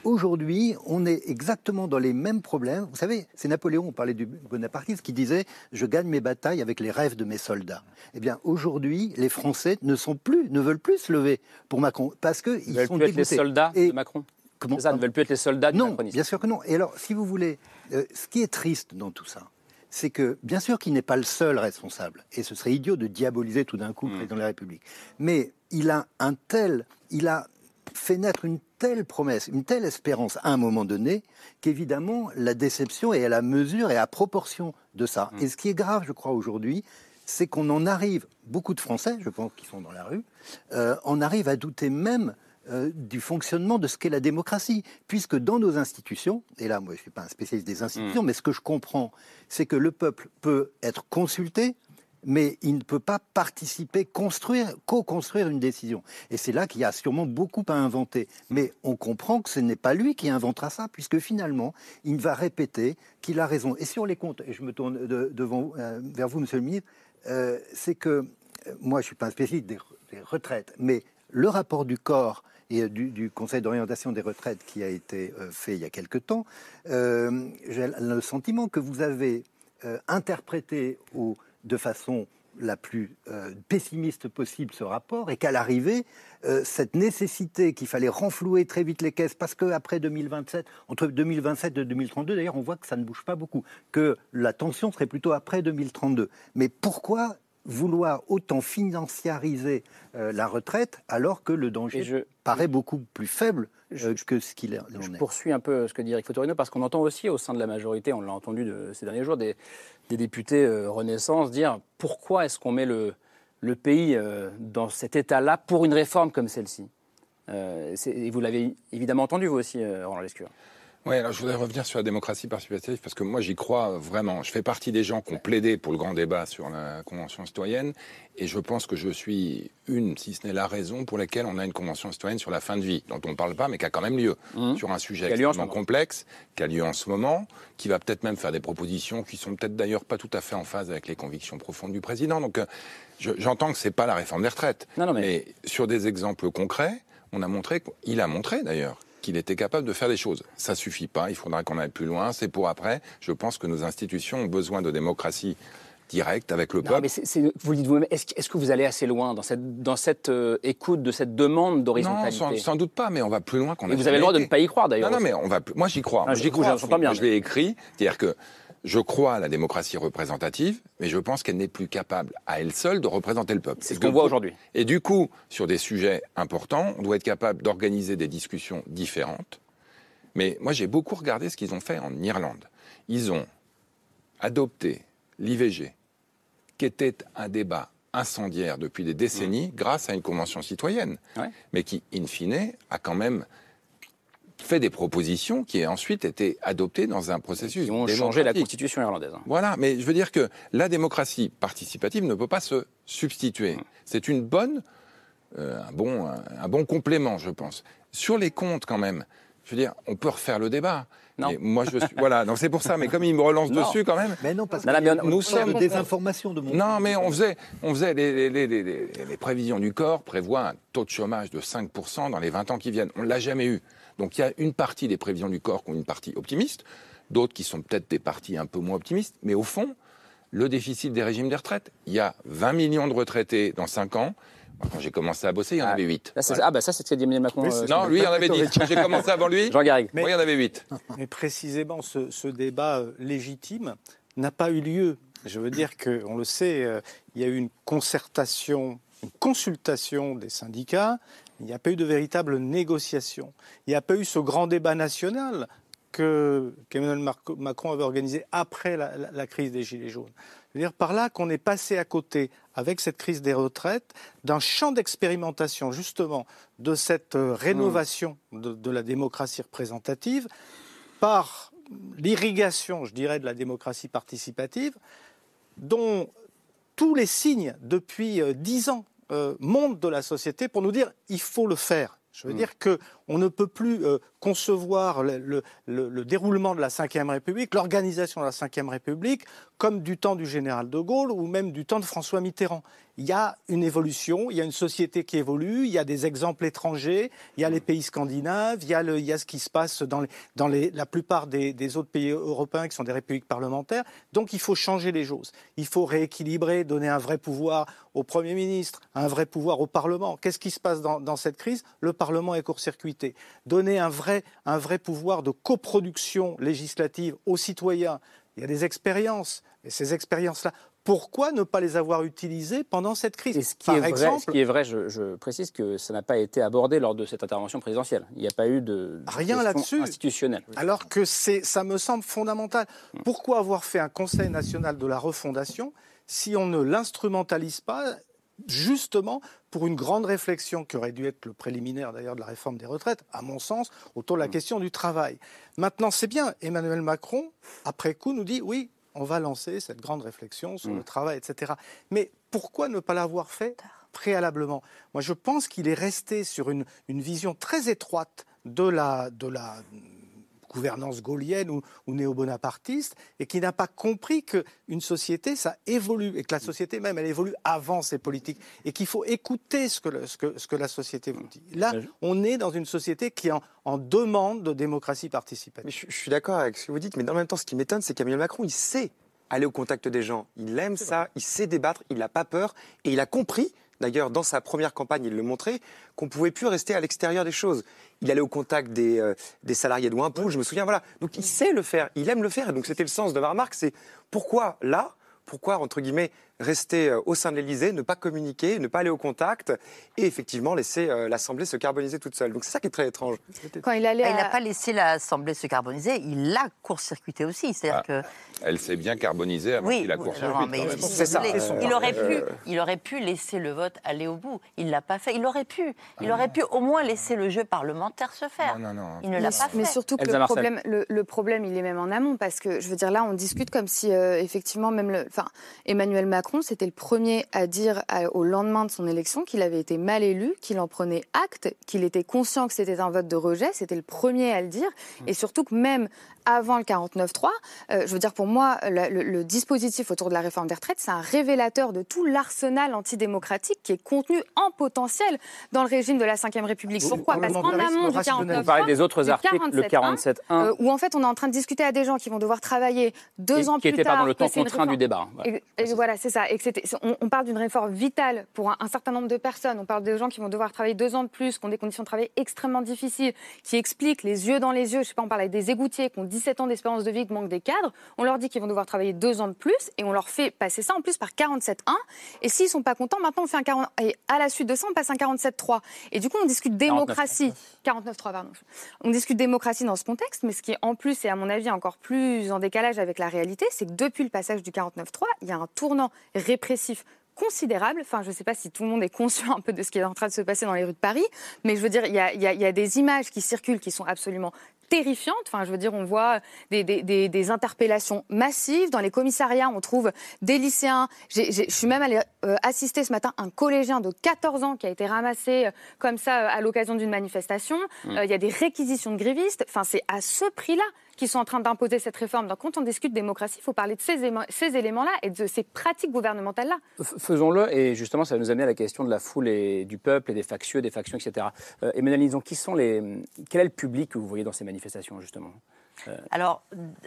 aujourd'hui, on est exactement dans les mêmes problèmes. Vous savez, c'est Napoléon, on parlait du bonapartisme, qui disait Je gagne mes batailles avec les rêves de mes soldats. Eh bien, aujourd'hui, les Français ne sont plus, ne veulent plus se lever pour Macron parce Ils qu'ils veulent sont plus être les soldats Et de Macron. Comment ça, ne veulent plus être les soldats du non, bien sûr que non. Et alors, si vous voulez, euh, ce qui est triste dans tout ça, c'est que, bien sûr qu'il n'est pas le seul responsable, et ce serait idiot de diaboliser tout d'un coup le président de la République, mais il a un tel, il a fait naître une telle promesse, une telle espérance à un moment donné, qu'évidemment, la déception est à la mesure et à proportion de ça. Et ce qui est grave, je crois, aujourd'hui, c'est qu'on en arrive, beaucoup de Français, je pense, qui sont dans la rue, euh, en arrivent à douter même euh, du fonctionnement de ce qu'est la démocratie. Puisque dans nos institutions, et là, moi, je ne suis pas un spécialiste des institutions, mais ce que je comprends, c'est que le peuple peut être consulté, mais il ne peut pas participer, construire, co-construire une décision. Et c'est là qu'il y a sûrement beaucoup à inventer. Mais on comprend que ce n'est pas lui qui inventera ça, puisque finalement, il va répéter qu'il a raison. Et sur les comptes, et je me tourne de- devant, euh, vers vous, monsieur le ministre, euh, c'est que euh, moi, je ne suis pas un spécialiste des, des retraites, mais le rapport du corps et euh, du, Conseil d'orientation des retraites qui a été euh, fait il y a quelque temps, euh, j'ai le sentiment que vous avez interprété au- de façon la plus pessimiste possible ce rapport et qu'à l'arrivée, cette nécessité qu'il fallait renflouer très vite les caisses parce qu'après 2027, entre 2027 et 2032, d'ailleurs, on voit que ça ne bouge pas beaucoup, que la tension serait plutôt après 2032. Mais pourquoi vouloir autant financiariser euh, la retraite alors que le danger je- paraît beaucoup plus faible euh, que ce qu'il en Je est poursuis un peu ce que dit Eric Fotorino parce qu'on entend aussi au sein de la majorité, on l'a entendu de- ces derniers jours, des, des députés euh, Renaissance dire pourquoi est-ce qu'on met le, le pays euh, dans cet état-là pour une réforme comme celle-ci? Euh, et Vous l'avez évidemment entendu vous aussi, euh, Roland Lescure. Oui, alors je voudrais revenir sur la démocratie participative parce que moi j'y crois vraiment. Je fais partie des gens qui ont plaidé pour le grand débat sur la Convention citoyenne et je pense que je suis une, si ce n'est la raison pour laquelle on a une Convention citoyenne sur la fin de vie, dont on ne parle pas mais qui a quand même lieu, sur un sujet ce extrêmement complexe, qui a lieu en ce moment, qui va peut-être même faire des propositions qui sont peut-être d'ailleurs pas tout à fait en phase avec les convictions profondes du président. Donc euh, je- j'entends que c'est pas la réforme des retraites, mais... sur des exemples concrets, on a montré, il a montré d'ailleurs qu'il était capable de faire des choses. Ça suffit pas, il faudra qu'on aille plus loin, c'est pour après. Je pense que nos institutions ont besoin de démocratie directe avec le Non, peuple. mais vous le dites vous-même, est-ce, que- vous allez assez loin dans cette, dans cette euh, écoute de cette demande Non, d'horizontalité sans, sans doute pas, mais on va plus loin qu'on a Et vous avez le droit de ne pas y croire d'ailleurs. Non, non, mais on va plus- Moi, j'y crois. Ah, j'y crois. j'entends bien, Je l'ai écrit. C'est-à-dire que je crois à la démocratie représentative, mais je pense qu'elle n'est plus capable à elle seule de représenter le peuple. C'est ce qu'on voit aujourd'hui. Et du coup, sur des sujets importants, on doit être capable d'organiser des discussions différentes. Mais moi, j'ai beaucoup regardé ce qu'ils ont fait en Irlande. Ils ont adopté l'IVG qui était un débat incendiaire depuis des décennies grâce à une convention citoyenne, mais qui, in fine, a quand même fait des propositions qui ont ensuite été adoptées dans un processus. Ils ont changé la constitution irlandaise. hein. Voilà, mais je veux dire que la démocratie participative ne peut pas se substituer. C'est une bonne, euh, un, bon, un, un bon complément, je pense. Sur les comptes, quand même, je veux dire, on peut refaire le débat. Non. Et moi, je suis, voilà, donc c'est pour ça. Mais comme il me relance Non. dessus, quand même. Mais non, parce Non, mais que on- nous sommes des informations de mon Non, mais on faisait, on faisait les, les- les- les- les- les prévisions du corps prévoient un taux de chômage de 5% dans les 20 ans qui viennent. On ne l'a jamais eu. Donc il y a une partie des prévisions du corps qui ont une partie optimiste, d'autres qui sont peut-être des parties un peu moins optimistes. Mais au fond, le déficit des régimes des retraites, il y a 20 millions de retraités dans 5 ans. Quand j'ai commencé à bosser, il y en avait 8. Là, c'est- Ah, bah ça, c'est ce qu'a dit Emmanuel Macron. euh, non, lui, il y en avait 10. Quand j'ai commencé avant lui, Jean Garrigue. Mais- moi, il y en avait 8. Mais précisément, ce, ce débat euh, légitime n'a pas eu lieu. Je veux dire qu'on le sait, euh, il y a eu une concertation, une consultation des syndicats, il n'y a pas eu de véritable négociation. Il n'y a pas eu ce grand débat national que qu'Emmanuel Marco- Macron avait organisé après la, la- la crise des Gilets jaunes. Dire par là qu'on est passé à côté, avec cette crise des retraites, d'un champ d'expérimentation justement de cette euh, rénovation de- de la démocratie représentative par l'irrigation, je dirais, de la démocratie participative, dont tous les signes depuis euh, dix ans euh, montent de la société pour nous dire il faut le faire. Je veux dire que on ne peut plus euh, concevoir le, le- le- le déroulement de la Ve République, l'organisation de la Ve République, comme du temps du général de Gaulle ou même du temps de François Mitterrand. Il y a une évolution, il y a une société qui évolue, il y a des exemples étrangers, il y a les pays scandinaves, il y a, ce qui se passe dans, la plupart des, des autres pays européens qui sont des républiques parlementaires. Donc il faut changer les choses. Il faut rééquilibrer, donner un vrai pouvoir au Premier ministre, un vrai pouvoir au Parlement. Qu'est-ce qui se passe dans, dans cette crise? Le Parlement est court-circuité. Donner un vrai, un vrai pouvoir de coproduction législative aux citoyens. Il y a des expériences, et ces expériences-là, pourquoi ne pas les avoir utilisées pendant cette crise? Et ce qui, Par est vrai, exemple, ce qui est vrai, je, je précise que ça n'a pas été abordé lors de cette intervention présidentielle. Il n'y a pas eu de, de Rien là-dessus. institutionnelle. Alors que c'est, ça me semble fondamental. Pourquoi avoir fait un Conseil national de la refondation si on ne l'instrumentalise pas justement pour une grande réflexion qui aurait dû être le préliminaire d'ailleurs de la réforme des retraites, à mon sens, autour de la question du travail. Maintenant, c'est bien, Emmanuel Macron, après coup, nous dit oui, on va lancer cette grande réflexion sur le travail, etc. Mais pourquoi ne pas l'avoir fait préalablement? Moi, je pense qu'il est resté sur une, une vision très étroite de la, de la gouvernance gaulienne ou, ou néo-bonapartiste et qui n'a pas compris qu'une société, ça évolue et que la société même, elle évolue avant ses politiques et qu'il faut écouter ce que, le- ce, que, ce que la société vous dit. Là, on est dans une société qui est en, en demande de démocratie participative. Mais je, je suis d'accord avec ce que vous dites, mais en même temps, ce qui m'étonne, c'est qu'Emmanuel Macron, il sait aller au contact des gens. Il aime ça, il sait débattre, il n'a pas peur, et il a compris, d'ailleurs, dans sa première campagne, il le montrait, qu'on ne pouvait plus rester à l'extérieur des choses. Il allait au contact des, euh, des salariés de Wimpool, je me souviens, voilà. Donc il sait le faire, il aime le faire, et donc c'était le sens de ma remarque, c'est pourquoi là pourquoi, entre guillemets, rester euh, au sein de l'Élysée, ne pas communiquer, ne pas aller au contact et effectivement laisser euh, l'Assemblée se carboniser toute seule. Donc c'est ça qui est très étrange. Quand il allait Ah, il à- n'a pas laissé l'Assemblée se carboniser, il l'a court-circuité aussi. C'est-à-dire que Elle s'est bien carbonisée avant Oui, qu'il la désolée. Il aurait pu, il aurait pu laisser le vote aller au bout. Il l'a pas fait. Il aurait pu, il aurait pu au moins laisser le jeu parlementaire se faire. Non, non, non. Il ne l'a mais, pas fait. mais surtout que le problème, le, le problème, il est même en amont parce que je veux dire là, on discute comme si euh, effectivement même le, Emmanuel Macron, c'était le premier à dire au lendemain de son élection qu'il avait été mal élu, qu'il en prenait acte, qu'il était conscient que c'était un vote de rejet. C'était le premier à le dire et surtout que même avant le 49-3, euh, je veux dire pour moi, le, le- le dispositif autour de la réforme des retraites, c'est un révélateur de tout l'arsenal antidémocratique qui est contenu en potentiel dans le régime de la Ve République. Pourquoi? Parce qu'en amont du rationnel. 49 Vous parlez des autres articles, le 47.1, 47.1, euh, où en fait on est en train de discuter à des gens qui vont devoir travailler deux qui- ans qui plus était tard. pas dans le temps contraint du débat. Voilà. Et, et voilà, c'est ça. Et on, on parle d'une réforme vitale pour un, un certain nombre de personnes. On parle de gens qui vont devoir travailler deux ans de plus, qui ont des conditions de travail extrêmement difficiles, qui expliquent les yeux dans les yeux. Je sais pas, on parlait des égoutiers qui ont 17 ans d'espérance de vie, qui manquent des cadres. On leur dit qu'ils vont devoir travailler deux ans de plus et on leur fait passer ça en plus par 47.1. Et s'ils sont pas contents, maintenant on fait un 40. Et à la suite de ça, on passe un 47.3. Et du coup, on discute démocratie. 49.3, pardon. On discute démocratie dans ce contexte, mais ce qui en plus est à mon avis encore plus en décalage avec la réalité, c'est que depuis le passage du 49.3, 49.3, il y a un tournant répressif considérable. Enfin, je ne sais pas si tout le monde est conscient un peu de ce qui est en train de se passer dans les rues de Paris, mais je veux dire, il y y a des images qui circulent qui sont absolument terrifiantes. Enfin, je veux dire, on voit des, des- des- des interpellations massives. Dans les commissariats, on trouve des lycéens. Je suis même allée euh, assister ce matin un collégien de 14 ans qui a été ramassé euh, comme ça euh, à l'occasion d'une manifestation. Mm. Euh, Il y a des réquisitions de grévistes. Enfin, c'est à ce prix-là qu'ils sont en train d'imposer cette réforme. Donc, quand on discute démocratie, il faut parler de ces, éléments- ces éléments-là et de ces pratiques gouvernementales-là. Faisons-le, et justement, ça va nous amener à la question de la foule et du peuple et des factieux, des factions, etc. Euh, Emmanuel Nizon, qui sont les, quel est le public que vous voyez dans ces manifestations, justement? Euh, Alors,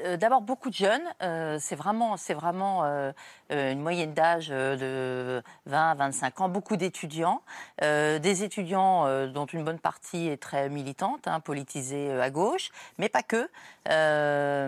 euh, d'abord, beaucoup de jeunes. euh, c'est vraiment, c'est vraiment euh, une moyenne d'âge euh, de 20 à 25 ans. Beaucoup d'étudiants. euh, des étudiants euh, dont une bonne partie est très militante, hein, politisée euh, à gauche, mais pas que. Euh,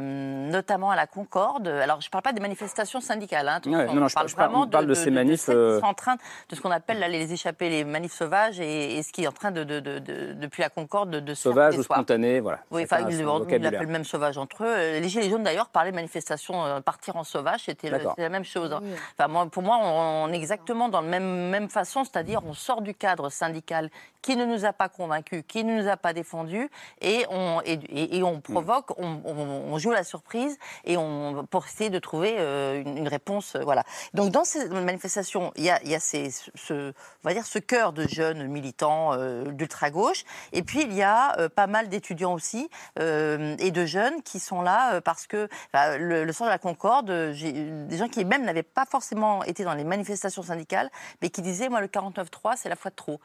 notamment à la Concorde. Alors, je ne parle pas des manifestations syndicales. Hein, Ouais, non, non, on je parle par- je parle- vraiment on parle de ces manifs, qui euh, sont en train de ce qu'on appelle là, les échappés, les manifs sauvages, et, et ce qui est en train de, de- de- de- depuis la Concorde, de, de Sauvage ou spontané, voilà. Oui, enfin, ils l'appellent même sauvage entre eux. Euh, Les Gilets jaunes, d'ailleurs, parlaient de manifestation euh, partir en sauvage, c'était la même chose. hein. Enfin, moi, pour moi, on, on est exactement dans la même, même façon, c'est-à-dire on sort du cadre syndical qui ne nous a pas convaincus, qui ne nous a pas défendus, et on, et, on provoque, on, joue la surprise, et on, pour essayer de trouver euh, une, réponse. euh, voilà. Donc, dans ces manifestations, il y a, y a ces, ce, on va dire, ce cœur de jeunes militants euh, d'ultra-gauche, et puis il y a pas mal d'étudiants aussi, et de jeunes qui sont là parce que enfin, le, sens de la Concorde, des gens qui même n'avaient pas forcément été dans les manifestations syndicales, mais qui disaient, moi, le 49-3, c'est la fois de trop.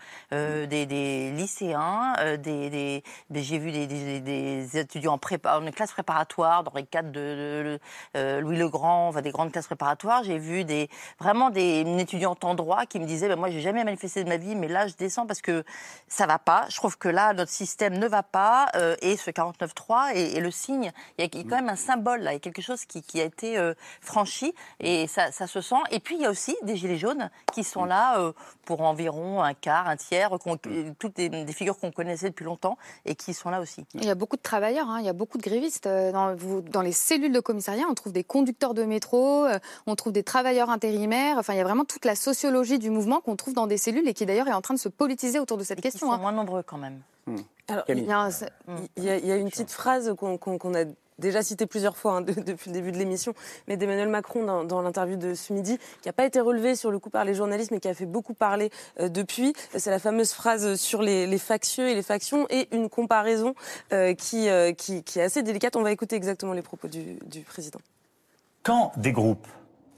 Des lycéens, euh, des, des- des- j'ai vu des, étudiants en, prépa, en classe préparatoire, dans les cadres de, de- de, euh, Louis le Grand, enfin, des grandes classes préparatoires. J'ai vu des, vraiment des, une étudiante en droit qui me disait, ben, moi, j'ai jamais manifesté de ma vie, mais là, je descends parce que ça va pas. Je trouve que là, notre système ne va pas, euh, et ce 49-3 est, est le signe. Il y a quand même un symbole là, il y a quelque chose qui, qui a été franchi, et ça, ça se sent. Et puis, il y a aussi des gilets jaunes qui sont là pour environ un quart, un tiers, toutes des, des figures qu'on connaissait depuis longtemps, et qui sont là aussi. Il y a beaucoup de travailleurs, hein, il y a beaucoup de grévistes. Euh, Dans, vous- dans les cellules de commissariat, on trouve des conducteurs de métro, euh, on trouve des travailleurs intérimaires. Enfin, il y a vraiment toute la sociologie du mouvement qu'on trouve dans des cellules et qui d'ailleurs est en train de se politiser autour de cette question. Ils hein. sont moins nombreux quand même. Alors, Camille. il y, a un- il y a- il y a une petite phrase qu'on a déjà citée plusieurs fois hein, de- depuis le début de l'émission, mais d'Emmanuel Macron dans, l'interview de ce midi, qui n'a pas été relevée sur le coup par les journalistes, mais qui a fait beaucoup parler euh, depuis. C'est la fameuse phrase sur les, factieux et les factions et une comparaison euh, qui, euh, qui est assez délicate. On va écouter exactement les propos du, du président. Quand des groupes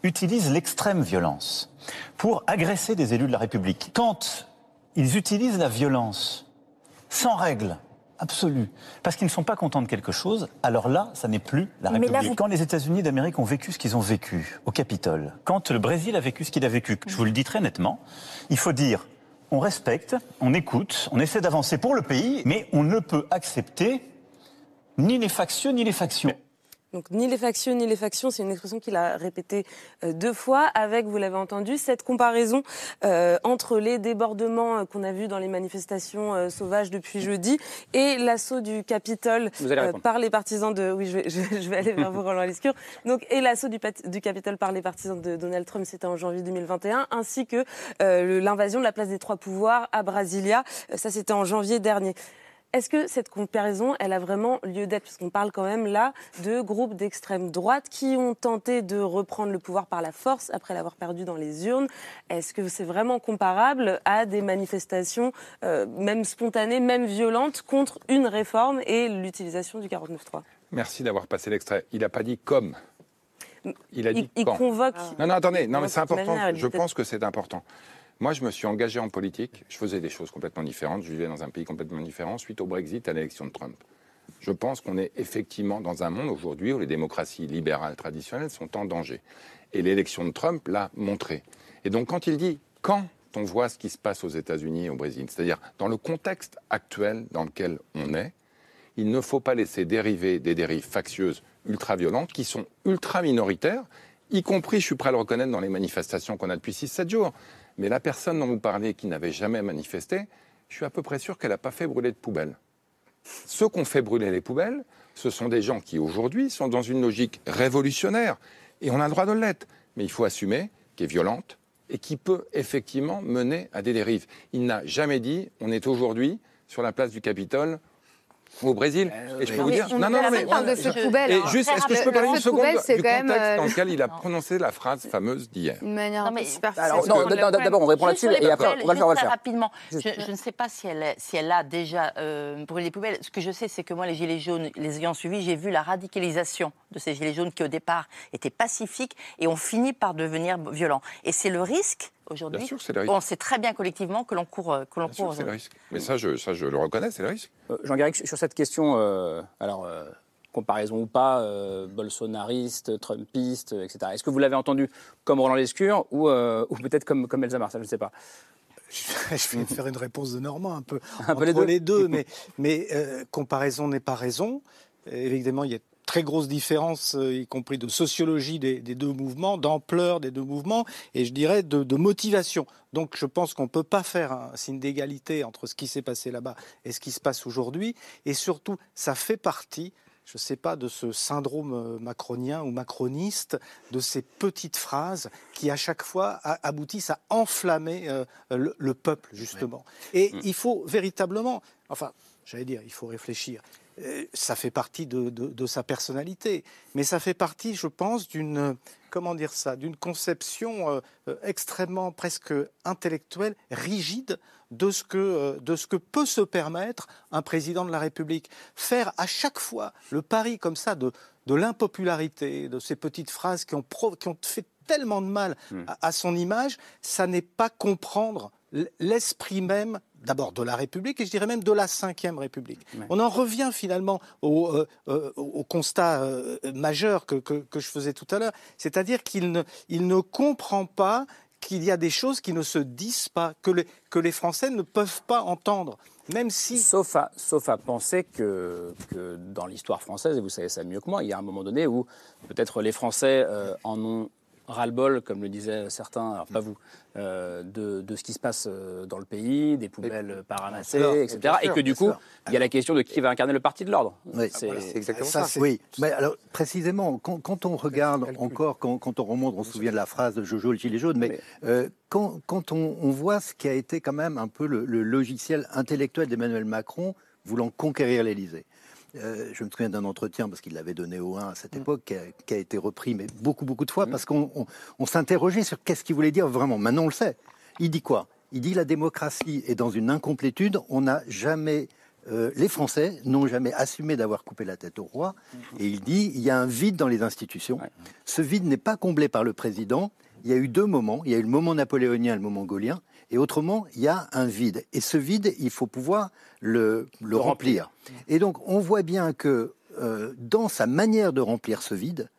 utilisent l'extrême violence pour agresser des élus de la République, quand ils utilisent la violence sans règle absolue, parce qu'ils ne sont pas contents de quelque chose, alors là, ça n'est plus la là, République. vous- Quand les États-Unis d'Amérique ont vécu ce qu'ils ont vécu au Capitole, quand le Brésil a vécu ce qu'il a vécu, je vous le dis très nettement, il faut dire on respecte, on écoute, on essaie d'avancer pour le pays, mais on ne peut accepter ni les factieux ni les factions. Donc ni les factieux ni les factions, c'est une expression qu'il a répétée euh, deux fois avec, vous l'avez entendu, cette comparaison euh, entre les débordements euh, qu'on a vus dans les manifestations euh, sauvages depuis jeudi et l'assaut du Capitole par les partisans de... Oui, je vais, je, je vais aller vers vous, Roland Lescure. Donc, et l'assaut du, du Capitole par les partisans de Donald Trump, c'était en janvier 2021, ainsi que euh, l'invasion de la place des Trois Pouvoirs à Brasilia, ça c'était en janvier dernier. Est-ce que cette comparaison, elle a vraiment lieu d'être? Parce qu'on parle quand même là de groupes d'extrême droite qui ont tenté de reprendre le pouvoir par la force après l'avoir perdu dans les urnes. Est-ce que c'est vraiment comparable à des manifestations, euh, même spontanées, même violentes, contre une réforme et l'utilisation du 49.3 Merci d'avoir passé l'extrait. Il n'a pas dit comme. Il a dit il quand. convoque. Non, non, attendez, non, mais c'est important. Je pense que c'est important. Moi, je me suis engagé en politique. Je faisais des choses complètement différentes. Je vivais dans un pays complètement différent suite au Brexit, à l'élection de Trump. Je pense qu'on est effectivement dans un monde aujourd'hui où les démocraties libérales traditionnelles sont en danger. Et l'élection de Trump l'a montré. Et donc, quand il dit quand on voit ce qui se passe aux États-Unis et au Brésil, c'est-à-dire dans le contexte actuel dans lequel on est, il ne faut pas laisser dériver des dérives factieuses ultra-violentes qui sont ultra minoritaires, y compris, je suis prêt à le reconnaître, dans les manifestations qu'on a depuis 6-7 jours. Mais la personne dont vous parlez qui n'avait jamais manifesté, je suis à peu près sûr qu'elle n'a pas fait brûler de poubelle. Ceux qui ont fait brûler les poubelles, ce sont des gens qui aujourd'hui sont dans une logique révolutionnaire. Et on a le droit de l'être. mais il faut assumer, qui est violente et qui peut effectivement mener à des dérives. Il n'a jamais dit on est aujourd'hui sur la place du Capitole au Brésil. et je peux vous dire, on parle de feu de poubelle. Et hein. juste, est-ce que je peux Le parler une de seconde poubelle, c'est du contexte euh, dans lequel il a prononcé la phrase fameuse d'hier Une manière non, d'abord, on répond là-dessus et après, on va le faire, on va le juste faire. très rapidement. Je, ne sais pas si elle, a déjà euh, brûlé les poubelles. Ce que je sais, c'est que moi, les Gilets jaunes, les ayant suivis, j'ai vu la radicalisation de ces Gilets jaunes qui, au départ, étaient pacifiques et ont fini par devenir violents. Et c'est le risque, aujourd'hui. Bien sûr, c'est le risque. On sait très bien collectivement que l'on court, euh, que l'on court c'est le aujourd'hui. risque. Mais ça, je, ça, je le reconnais, c'est le risque. Euh, Jean Garrigue, sur cette question, euh, alors euh, comparaison ou pas, euh, bolsonariste, trumpiste, etc. Est-ce que vous l'avez entendu comme Roland Lescure ou, euh, ou peut-être comme, comme Elsa Marcel Je ne sais pas. je vais faire une réponse de Normand un peu Un peu entre les deux. mais, mais euh, comparaison n'est pas raison. Évidemment, il y a très grosse différence, euh, y compris de sociologie des, des deux mouvements, d'ampleur des deux mouvements, et je dirais de, de motivation. Donc je pense qu'on ne peut pas faire un signe d'égalité entre ce qui s'est passé là-bas et ce qui se passe aujourd'hui. Et surtout, ça fait partie je ne sais pas, de ce syndrome euh, macronien ou macroniste, de ces petites phrases qui, à chaque fois, aboutissent à enflammer euh, le, le peuple, justement. Et il faut véritablement, enfin, j'allais dire, il faut réfléchir. Euh, Ça fait partie de, de- de sa personnalité, mais ça fait partie, je pense, d'une comment dire ça, d'une conception euh, euh, extrêmement presque intellectuelle, rigide de ce que euh, de ce que peut se permettre un président de la République. Faire à chaque fois le pari comme ça de de l'impopularité, de ces petites phrases qui ont qui ont fait tellement de mal à, à son image, ça n'est pas comprendre l'esprit même d'abord de la République et je dirais même de la Cinquième République. On en revient finalement au, euh, euh, au constat euh, majeur que, que- que je faisais tout à l'heure, c'est-à-dire qu'il ne, il ne comprend pas qu'il y a des choses qui ne se disent pas, que les, que les Français ne peuvent pas entendre, même si... Sauf à, sauf à penser que, que dans l'histoire française, et vous savez ça mieux que moi, il y a un moment donné où peut-être les Français en ont ras-le-bol, comme le disaient certains, alors pas vous, euh, de, de ce qui se passe euh, dans le pays, des poubelles par ramassées, sûr, etc. bien et sûr, que du coup, il y a la question de qui va incarner le parti de l'ordre. Oui. C'est exactement ça. ça. Oui, mais alors précisément, quand, quand on regarde encore, quand, quand on remonte, on se souvient de la phrase de Jojo le gilet jaune, mais, euh, quand, quand on, on voit ce qui a été quand même un peu le, le logiciel intellectuel d'Emmanuel Macron voulant conquérir l'Élysée. Euh, je me souviens d'un entretien, parce qu'il l'avait donné au 1 à cette époque, qui a, qui a été repris mais beaucoup, beaucoup de fois, parce qu'on on, on s'interrogeait sur qu'est-ce qu'il voulait dire vraiment. Maintenant, on le sait. Il dit quoi? Il dit la démocratie est dans une incomplétude. On n'a jamais euh, les Français n'ont jamais assumé d'avoir coupé la tête au roi. Et il dit il y a un vide dans les institutions. Ce vide n'est pas comblé par le président. Il y a eu deux moments. Il y a eu le moment napoléonien et le moment gaulien. Et autrement, il y a un vide. Et ce vide, il faut pouvoir le, le remplir. Et donc, on voit bien que euh, dans sa manière de remplir ce vide,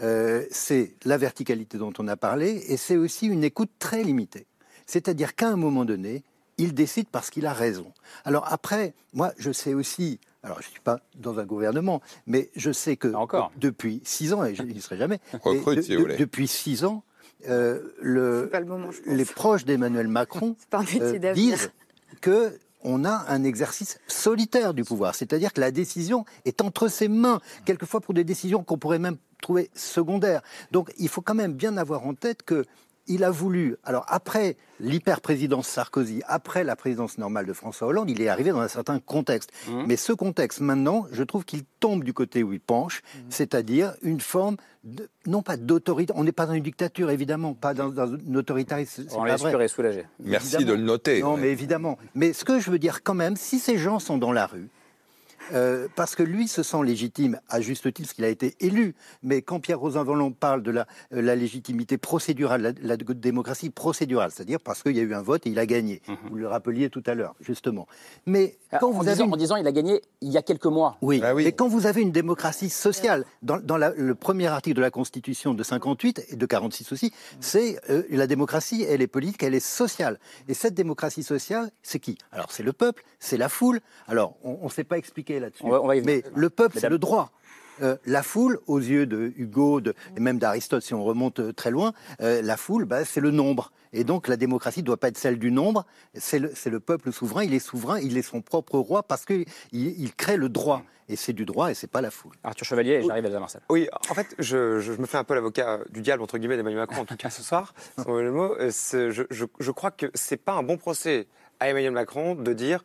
euh, c'est la verticalité dont on a parlé, et c'est aussi une écoute très limitée. C'est-à-dire qu'à un moment donné, il décide parce qu'il a raison. Alors après, moi, je sais aussi, alors je ne suis pas dans un gouvernement, mais je sais que depuis six ans, et je n'y serai jamais, Recrute, et si vous voulez. depuis six ans, euh, le, pas le moment, les proches d'Emmanuel Macron euh, disent que on a un exercice solitaire du pouvoir, c'est-à-dire que la décision est entre ses mains, quelquefois pour des décisions qu'on pourrait même trouver secondaires. Donc il faut quand même bien avoir en tête que il a voulu, alors après l'hyper-présidence Sarkozy, après la présidence normale de François Hollande, il est arrivé dans un certain contexte. Mais ce contexte, maintenant, je trouve qu'il tombe du côté où il penche, c'est-à-dire une forme, de- non pas d'autorité, on n'est pas dans une dictature, évidemment, pas dans, dans un autoritarisme. On vrai. est soulagé. Merci Évidemment. de le noter. Non, mais évidemment. Mais ce que je veux dire quand même, si ces gens sont dans la rue, euh, parce que lui se sent légitime, à juste titre, parce qu'il a été élu. Mais quand Pierre Rosanvallon parle de la, euh, la légitimité procédurale, la, la démocratie procédurale, c'est-à-dire parce qu'il y a eu un vote et il a gagné. Vous le rappeliez tout à l'heure, justement. Mais quand en, vous avez disant, une- en disant il a gagné il y a quelques mois. oui, et quand vous avez une démocratie sociale, dans, dans la- le premier article de la Constitution de 58 et de 46 aussi, c'est euh, la démocratie, elle est politique, elle est sociale. Et cette démocratie sociale, c'est qui? Alors c'est le peuple, c'est la foule. Alors on ne sait pas expliquer là-dessus. Mais le peuple, c'est le droit. Euh, la foule, aux yeux de Hugo de, et même d'Aristote, si on remonte euh, très loin, euh, la foule, bah, c'est le nombre. Et donc la démocratie ne doit pas être celle du nombre, c'est le, peuple souverain, il est souverain, il est son propre roi parce qu'il il crée le droit. Et c'est du droit et c'est pas la foule. Arthur Chevalier, et j'arrive à Marcel. Oui, en fait, je, je- je me fais un peu l'avocat du diable, entre guillemets, d'Emmanuel Macron, en tout cas ce soir. c'est le mot. C'est- Je, je- je crois que c'est pas un bon procès à Emmanuel Macron de dire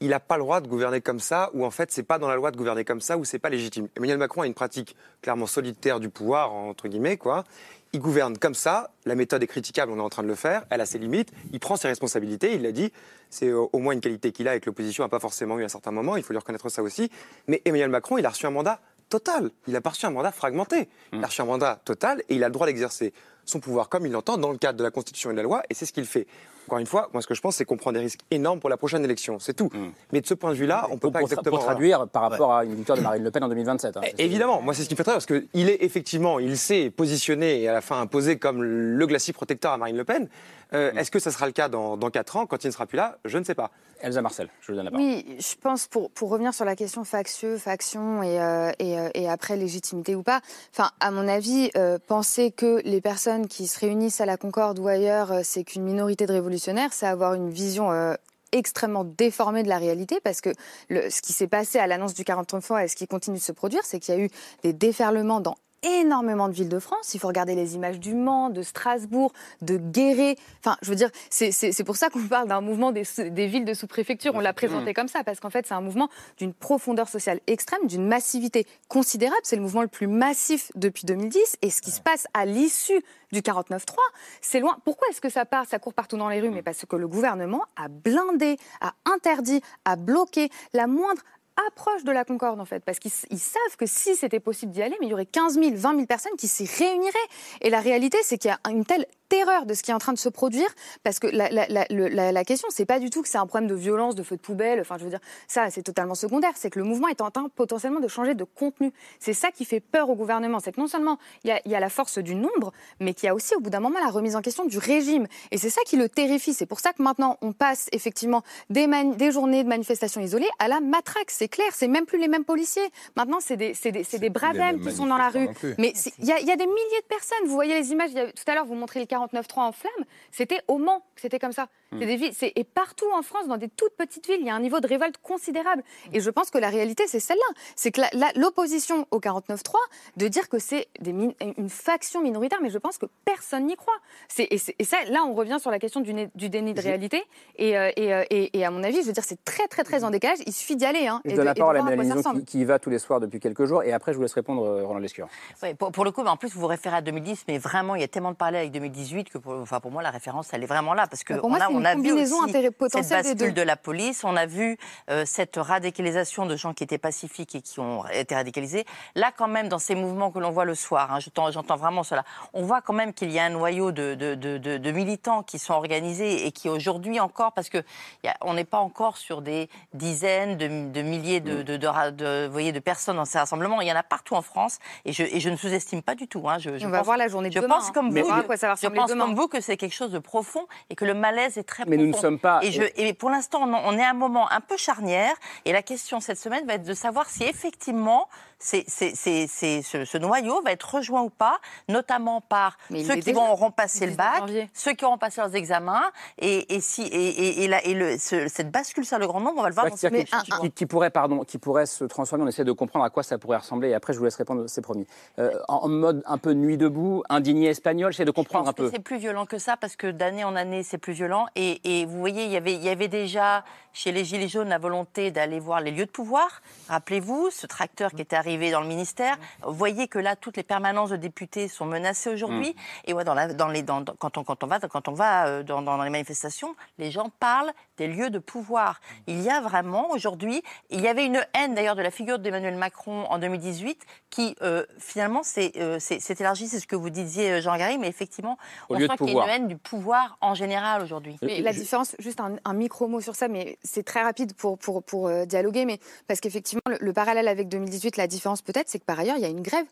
il n'a pas le droit de gouverner comme ça, ou en fait, c'est pas dans la loi de gouverner comme ça, ou c'est pas légitime. Emmanuel Macron a une pratique clairement solitaire du pouvoir, entre guillemets, quoi. Il gouverne comme ça, la méthode est critiquable, on est en train de le faire, elle a ses limites, il prend ses responsabilités, il l'a dit, c'est au au moins une qualité qu'il a et que l'opposition n'a pas forcément eu à un certain moment, il faut lui reconnaître ça aussi. Mais Emmanuel Macron, il a reçu un mandat total, il a reçu un mandat fragmenté, il a reçu un mandat total et il a le droit d'exercer son pouvoir comme il l'entend dans le cadre de la Constitution et de la loi, et c'est ce qu'il fait. Encore une fois, moi ce que je pense, c'est qu'on prend des risques énormes pour la prochaine élection, c'est tout. Mais de ce point de vue-là, on peut Pour, pas pour exactement... pour traduire par rapport à une victoire de Marine Le Pen en 2027. hein. Évidemment, moi c'est ce qui me fait très peur, parce qu'il est effectivement, il s'est positionné et à la fin imposé comme le glacis protecteur à Marine Le Pen. Euh, Est-ce que ça sera le cas dans, dans 4 ans, quand il ne sera plus là? Je ne sais pas. Elsa Marcel, je vous donne la parole. Oui, je pense pour, pour revenir sur la question factieux, faction et, euh, et, euh, et après légitimité ou pas. Enfin, à mon avis, euh, penser que les personnes qui se réunissent à la Concorde ou ailleurs, euh, c'est qu'une minorité de révolutionnaires, c'est avoir une vision. euh, extrêmement déformée de la réalité parce que ce qui s'est passé à l'annonce du 43 fois et ce qui continue de se produire, c'est qu'il y a eu des déferlements dans énormément de villes de France. Il faut regarder les images du Mans, de Strasbourg, de Guéret. Enfin, je veux dire, c'est- pour ça qu'on parle d'un mouvement des, des villes de sous-préfecture. On l'a présenté Mm. comme ça, parce qu'en fait, c'est un mouvement d'une profondeur sociale extrême, d'une massivité considérable. C'est le mouvement le plus massif depuis 2010. Et ce qui se passe à l'issue du 49-3, c'est loin. Pourquoi est-ce que ça part, ça court partout dans les rues? Mais parce que le gouvernement a blindé, a interdit, a bloqué la moindre approche de la Concorde en fait, parce qu'ils ils savent que si c'était possible d'y aller, mais il y aurait 15 000, 20 000 personnes qui s'y réuniraient. Et la réalité, c'est qu'il y a une telle terreur de ce qui est en train de se produire, parce que la, la, la, la- question, c'est pas du tout que c'est un problème de violence, de feu de poubelle, enfin je veux dire, ça c'est totalement secondaire, c'est que le mouvement est en train potentiellement de changer de contenu. C'est ça qui fait peur au gouvernement, c'est que non seulement il y, a, il y a la force du nombre, mais qu'il y a aussi au bout d'un moment la remise en question du régime. Et c'est ça qui le terrifie, c'est pour ça que maintenant on passe effectivement des, des journées de manifestations isolées à la matraque, c'est clair, c'est même plus les mêmes policiers. Maintenant c'est des, c'est des, c'est des mêmes qui sont dans la rue. Mais il y, a- y a des milliers de personnes. Vous voyez les images. il y a- tout à l'heure, vous montrez le 49.3 en flammes. C'était au Mans c'était comme ça. Hmm. C'est des villes, et partout en France, dans des toutes petites villes, il y a un niveau de révolte considérable. Et je pense que la réalité, c'est celle-là. C'est que l'opposition au 49.3, de dire que c'est une faction minoritaire, mais je pense que personne n'y croit. Et, ça, là, on revient sur la question du, né- du déni de réalité. Et, euh, et, euh, et- et à mon avis, je veux dire, c'est très, très, très en décalage. Il suffit d'y aller. Hein, Je et donne de- la de parole à Mélanie qui, qui y va tous les soirs depuis quelques jours. Et après, je vous laisse répondre, euh, Roland Lescure. Oui, pour, pour le coup, mais en plus, vous vous référez à 2010, mais vraiment, il y a tellement de parallèles avec 2018 que pour, enfin, pour moi, la référence, elle est vraiment là. Parce que Bah, pour moi, a, on a vu aussi cette bascule de la police, on a vu euh, cette radicalisation de gens qui étaient pacifiques et qui ont été radicalisés. Là, quand même, dans ces mouvements que l'on voit le soir, hein, j'entends vraiment cela, on voit quand même qu'il y a un noyau de, de, de, de- de militants qui sont organisés et qui aujourd'hui encore, parce que il y a- on n'est pas encore sur des dizaines de, milliers de, vous voyez, de personnes dans ces rassemblements. Il y en a partout en France et je, et je ne sous-estime pas du tout. hein. Je, je On va pense- voir la journée de Je demain, pense hein. comme vous, va je pense demain. comme vous que c'est quelque chose de profond et que le malaise est très Mais nous ne sommes pas- Et, je, et pour l'instant, on, on est à un moment un peu charnière. Et la question cette semaine va être de savoir si effectivement c'est, c'est, c'est, c'est- ce, ce noyau va être rejoint ou pas, notamment par Mais ceux qui vont auront passé le 19 bac, ceux qui auront passé leurs examens. Et, et, si, et, et, et la- et le, ce- cette bascule sur le grand nombre, on va le voir Ouais, dans ces qui, qui- qui pourrait, pardon, qui pourrait se transformer. On essaie de comprendre à quoi ça pourrait ressembler. Et après, je vous laisse répondre, c'est promis. Euh, en, mode un peu nuit debout, indigné espagnol, j'essaie de comprendre un Je pense peu. que c'est plus violent que ça parce que d'année en année, c'est plus violent. Et, et vous voyez, il y avait, il y avait déjà chez les Gilets jaunes la volonté d'aller voir les lieux de pouvoir. Rappelez-vous, ce tracteur qui était arrivé dans le ministère. Vous voyez que là, toutes les permanences de députés sont menacées aujourd'hui. Et ouais, dans la, dans les, dans, quand, on, quand on va, quand on va euh, dans, dans les manifestations, les gens parlent des lieux de pouvoir. Il y a vraiment aujourd'hui, il y avait une haine d'ailleurs de la figure d'Emmanuel Macron en 2018 qui euh, finalement s'est euh, élargie. C'est ce que vous disiez, euh, Jean Garry, mais effectivement, Au on sent qu'il y a une haine du pouvoir en général aujourd'hui. La différence, juste un, un micro-mot sur ça, mais c'est très rapide pour, pour, pour euh, dialoguer, mais parce qu'effectivement, le, le parallèle avec 2018, la différence peut-être, c'est que par ailleurs, il y a une grève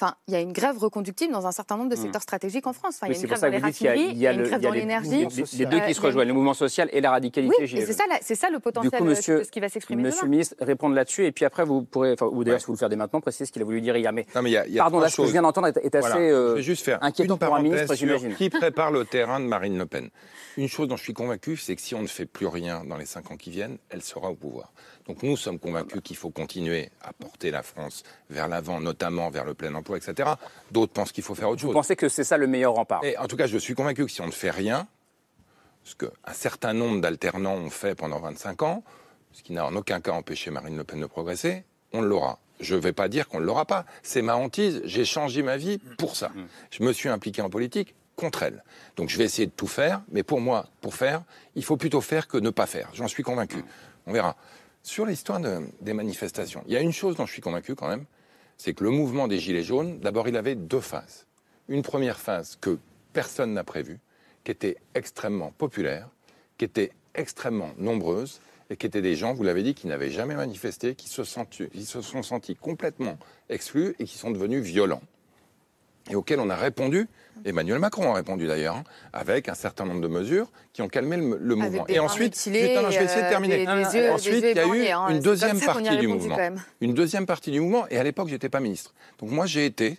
Enfin, il y a une grève reconductible dans un certain nombre de Mm. secteurs stratégiques en France. Enfin, il Oui, y a c'est une pour grève ça dans que les vous dites qu'il y a, raffineries, il y a une le- grève il y a dans l'énergie. les- les deux Euh, qui se rejoignent, le mouvement social et la radicalité. Oui, c'est ça, la- c'est ça le potentiel Du coup, euh, monsieur, de ce qui va s'exprimer monsieur le ministre, répondre là-dessus, et puis après, vous pourrez, enfin, ou d'ailleurs, si vous le faites dès maintenant, préciser ce qu'il a voulu dire hier. Mais, Non, mais il y a- il y a pardon, là, ce que je viens d'entendre est, est assez euh, juste faire inquiétant une pour un ministre, j'imagine. Qui prépare le terrain de Marine Le Pen Une chose dont je suis convaincu, c'est que si on ne fait plus rien dans les cinq ans qui viennent, elle sera au pouvoir. Donc nous sommes convaincus qu'il faut continuer à porter la France vers l'avant, notamment vers le plein emploi, etc. D'autres pensent qu'il faut faire autre Vous chose. pensez que c'est ça le meilleur rempart? Et en tout cas, je suis convaincu que si on ne fait rien, ce qu'un certain nombre d'alternants ont fait pendant 25 ans, ce qui n'a en aucun cas empêché Marine Le Pen de progresser, on l'aura. Je ne vais pas dire qu'on ne l'aura pas. C'est ma hantise. J'ai changé ma vie pour ça. Je me suis impliqué en politique contre elle. Donc je vais essayer de tout faire, mais pour moi, pour faire, il faut plutôt faire que ne pas faire. J'en suis convaincu. On verra. Sur l'histoire de- des manifestations, il y a une chose dont je suis convaincu quand même, c'est que le mouvement des Gilets jaunes, d'abord, il avait deux phases. Une première phase que personne n'a prévue, qui était extrêmement populaire, qui était extrêmement nombreuse, et qui étaient des gens, vous l'avez dit, qui n'avaient jamais manifesté, qui se sont sentis complètement exclus et qui sont devenus violents. Et auxquels on a répondu, Emmanuel Macron a répondu d'ailleurs, hein, avec un certain nombre de mesures qui ont calmé le, le mouvement. Et ensuite, non, non, je vais essayer de euh, terminer. des- des yeux- des ensuite, il y a eu hein. une deuxième partie du mouvement. Une deuxième partie du mouvement, et à l'époque, j'étais pas ministre. Donc moi, j'ai été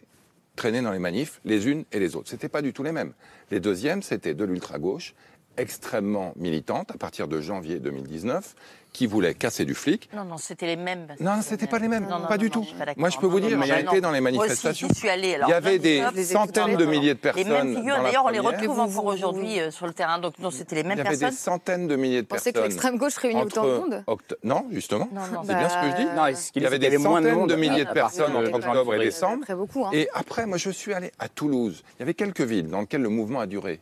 traîné dans les manifs, les unes et les autres. C'était pas du tout les mêmes. Les deuxièmes, c'était de l'ultra-gauche, extrêmement militante, à partir de janvier 2019, qui voulait casser du flic. Non, non, c'était les mêmes. Non, c'était pas les mêmes, Non, non, pas non, du non, tout. pas. Moi, je peux vous non, dire, non, j'ai non. été dans les aussi, manifestations. j'y suis allée. Alors, Il y avait des centaines de milliers de Les personnes. mêmes figures, d'ailleurs, on les retrouve encore aujourd'hui euh, sur le terrain. Donc, non, c'était les Il mêmes y avait personnes. des centaines de milliers de Vous pensez personnes. que l'extrême gauche réunit autant de monde octo- Non, justement. Non, non, c'est bien ce que je dis. bah, Non, il y avait des centaines de milliers de partir personnes de entre janvier, octobre et décembre. Hein. Et après, moi, je suis allé à Toulouse. Il y avait quelques villes dans lesquelles le mouvement a duré.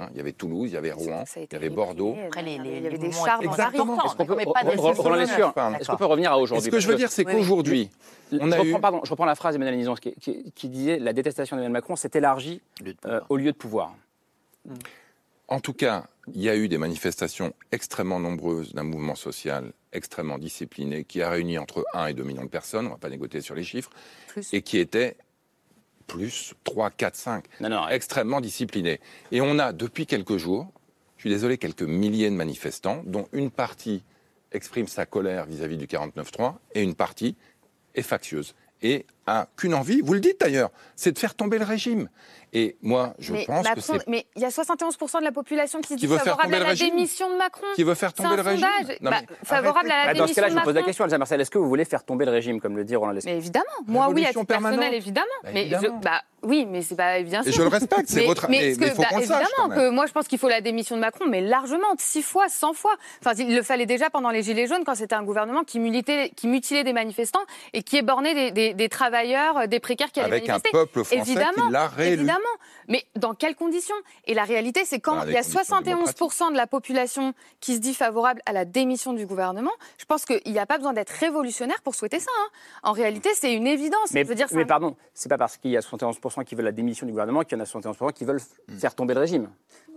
Hein, il y avait Toulouse, il y avait Rouen, il y avait Bordeaux. Après, les, les, Il y avait des Paris. importants, Est-ce qu'on peut, est-ce qu'on peut revenir à aujourd'hui Ce que je veux dire, c'est qu'aujourd'hui, on je, eu. reprends, pardon, je reprends la phrase d'Emmanuel Nizon qui, qui- qui disait la détestation d'Emmanuel Macron s'est élargie euh, au lieu de pouvoir. En tout cas, il y a eu des manifestations extrêmement nombreuses d'un mouvement social extrêmement discipliné qui a réuni entre 1 et 2 millions de personnes, on ne va pas négocier sur les chiffres, Plus. et qui était plus 3, 4, 5, Non, non, extrêmement discipliné. Et on a, depuis quelques jours, je suis désolé, quelques milliers de manifestants, dont une partie exprime sa colère vis-à-vis du 49-3 et une partie est factieuse. Et a qu'une envie, vous le dites d'ailleurs, c'est de faire tomber le régime. Et moi, je mais pense que Macron, c'est mais il y a 71% de la population qui se Qui dit veut faire favorable tomber à la démission de Macron. qui veut faire tomber le régime. Non, Bah, mais favorable à la Bah, dans ce démission cas-là, je vous pose la question, Elsa Marcel, est-ce que vous voulez faire tomber le régime, comme le dit Roland Lescure Mais évidemment, moi oui, à titre personnel, permanente. évidemment. Bah, mais évidemment. Je, bah, oui, mais c'est pas bien sûr. Et je le respecte, c'est mais, votre- Mais, mais- mais que- faut sache, évidemment quand même. que moi je pense qu'il faut la démission de Macron, mais largement, six fois, cent fois. Enfin, il le fallait déjà pendant les Gilets jaunes, quand c'était un gouvernement qui mutilait, qui mutilait des manifestants et qui ébornait des, des- des travailleurs, des précaires qui allaient Avec un peuple français évidemment, qui l'a réélu. Évidemment. Mais dans quelles conditions? Et la réalité, c'est quand il y a conditions 71% de la population qui se dit favorable à la démission du gouvernement, je pense qu'il n'y a pas besoin d'être révolutionnaire pour souhaiter ça. hein. En réalité, c'est une évidence. Mais, dire, mais un- pardon, c'est pas parce qu'il y a 71% qui veulent la démission du gouvernement qu'il y en a 71% qui veulent faire tomber le régime.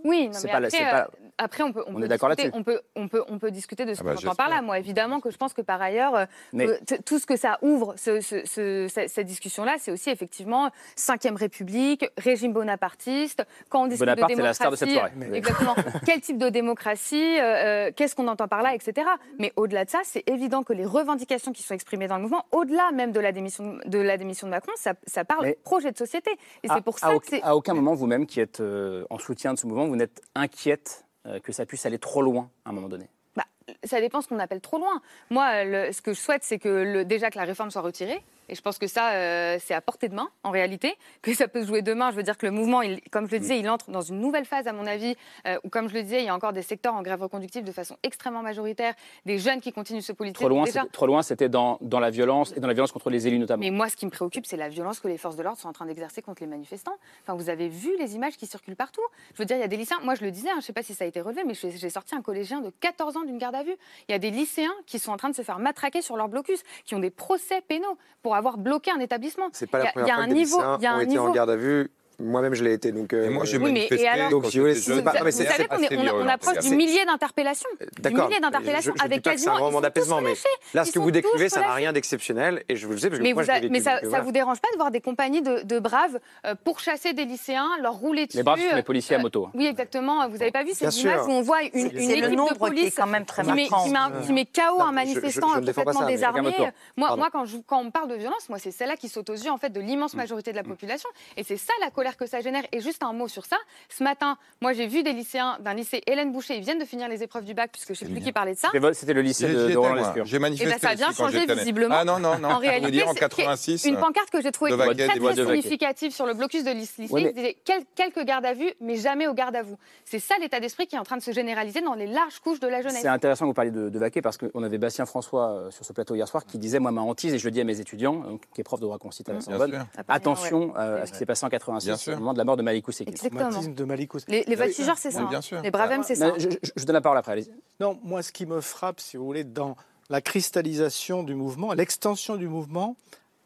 Oui, non, C'est mais pas après, c'est pas- euh, après, on peut, on On peut est d'accord discuter, là-dessus. on peut, on peut, on peut discuter de ce Ah bah, qu'on entend par là. Moi, évidemment, que je pense que par ailleurs, euh, Mais- que t- tout ce que ça ouvre, ce- ce- ce- cette, discussion-là, c'est aussi effectivement Cinquième République, régime bonapartiste. Quand on discute Bonaparte, de c'est la star de démocratie, cette soirée. exactement. Quel type de démocratie euh, euh, Qu'est-ce qu'on entend par là, etc. Mais au-delà de ça, c'est évident que les revendications qui sont exprimées dans le mouvement, au-delà même de la démission de, la démission de Macron, ça, ça parle Mais- projet de société. Et À- c'est pour à, ça auc- que c'est à aucun moment, vous-même qui êtes euh, en soutien de ce mouvement, vous n'êtes inquiète euh, que ça puisse aller trop loin à un moment donné. Bah, ça dépend ce qu'on appelle trop loin. Moi, le- ce que je souhaite, c'est que le- déjà que la réforme soit retirée. Et je pense que ça, euh, c'est à portée de main, en réalité. Que ça peut se jouer demain. Je veux dire que le mouvement, il- comme je le disais, il entre dans une nouvelle phase, à mon avis, euh, où, comme je le disais, il y a encore des secteurs en grève reconductive de façon extrêmement majoritaire, des jeunes qui continuent de se politiser. Trop loin, Déjà, c'était- trop loin, c'était dans, dans la violence et dans la violence contre les élus notamment. mais moi, ce qui me préoccupe, c'est la violence que les forces de l'ordre sont en train d'exercer contre les manifestants. Enfin, vous avez vu les images qui circulent partout. Je veux dire, il y a des lycéens. Moi, je le disais, hein, je ne sais pas si ça a été relevé, mais j'ai j'ai sorti un collégien de 14 ans d'une garde à vue. Il y a des lycéens qui sont en train de se faire matraquer sur leur blocus, qui ont des procès pénaux pour avoir bloqué un établissement. C'est pas Il y la a- première il y a fois un que des niveau, il y a ont un été en niveau. garde à vue Moi-même, je l'ai été. Donc, euh, Et moi, j'ai Oui, mais- manifesté et alors- Donc, si vous pas- Vous, mais savez qu'on est- on, a- on approche du millier d'interpellations. Du D'accord. millier d'interpellations avec que c'est un quasiment. tous d'apaisement, mais là, ce que vous décrivez, ça n'a rien d'exceptionnel. Et je vous le sais, parce que Mais, moi, vous je l'ai a- vécu. mais ça, voilà. vous dérange pas de voir des compagnies de, de braves euh, pourchasser des lycéens, leur rouler dessus Les braves sont les euh, policiers à moto. Oui, exactement. Vous n'avez pas vu images sûr. où on voit une, équipe de nombre qui est police quand même très qui met, KO un mais manifestant ne complètement mais- désarmé. Moi, quand, on parle de violence, moi, c'est celle-là qui saute aux yeux en fait de l'immense majorité de la population. Et c'est ça la colère que ça génère. Et juste un mot sur ça. Ce matin, moi, j'ai vu des lycéens d'un lycée Hélène Boucher. Ils viennent de finir les épreuves du bac, puisque je ne sais plus qui parlait de ça. C'était le lycée de, de étais, Roland moi. Lescure. J'ai Eh manifesté ben, ça a bien changé visiblement. Ah non, non, non. En réalité, dire, en c'est- 86. une pancarte que j'ai trouvée de très, très significative sur le blocus de lycée. Ouais, mais- Il disait quel- quelques gardes à vue, mais jamais au garde à vous. C'est ça l'état d'esprit qui est en train de se généraliser dans les larges couches de la jeunesse. C'est intéressant que vous parliez de, de Vaquet parce qu'on avait Bastien François euh, sur ce plateau hier soir qui disait Moi, ma hantise, et je le dis à mes étudiants, qui est prof de droit constitutionnel à la Sorbonne, Paris, attention euh, à ce qui s'est passé en Bien 86 sûr. au moment de la mort de Malik Oussekine. Exactement. De Malik Oussekine. Les, les voltigeurs, c'est ça. Oui, bien hein. sûr. Les bravem, c'est ça. Mais je, je- je vous donne la parole après, allez-y. Non, moi, ce qui me frappe, si vous voulez, dans la cristallisation du mouvement, l'extension du mouvement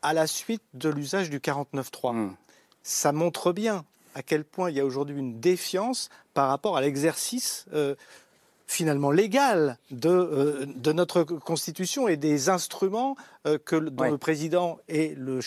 à la suite de l'usage du 49.3, Hmm. ça montre bien à quel point il y a aujourd'hui une défiance par rapport à l'exercice euh, finalement légal de, euh, de notre Constitution et des instruments euh, que, le- dont Ouais. le président et le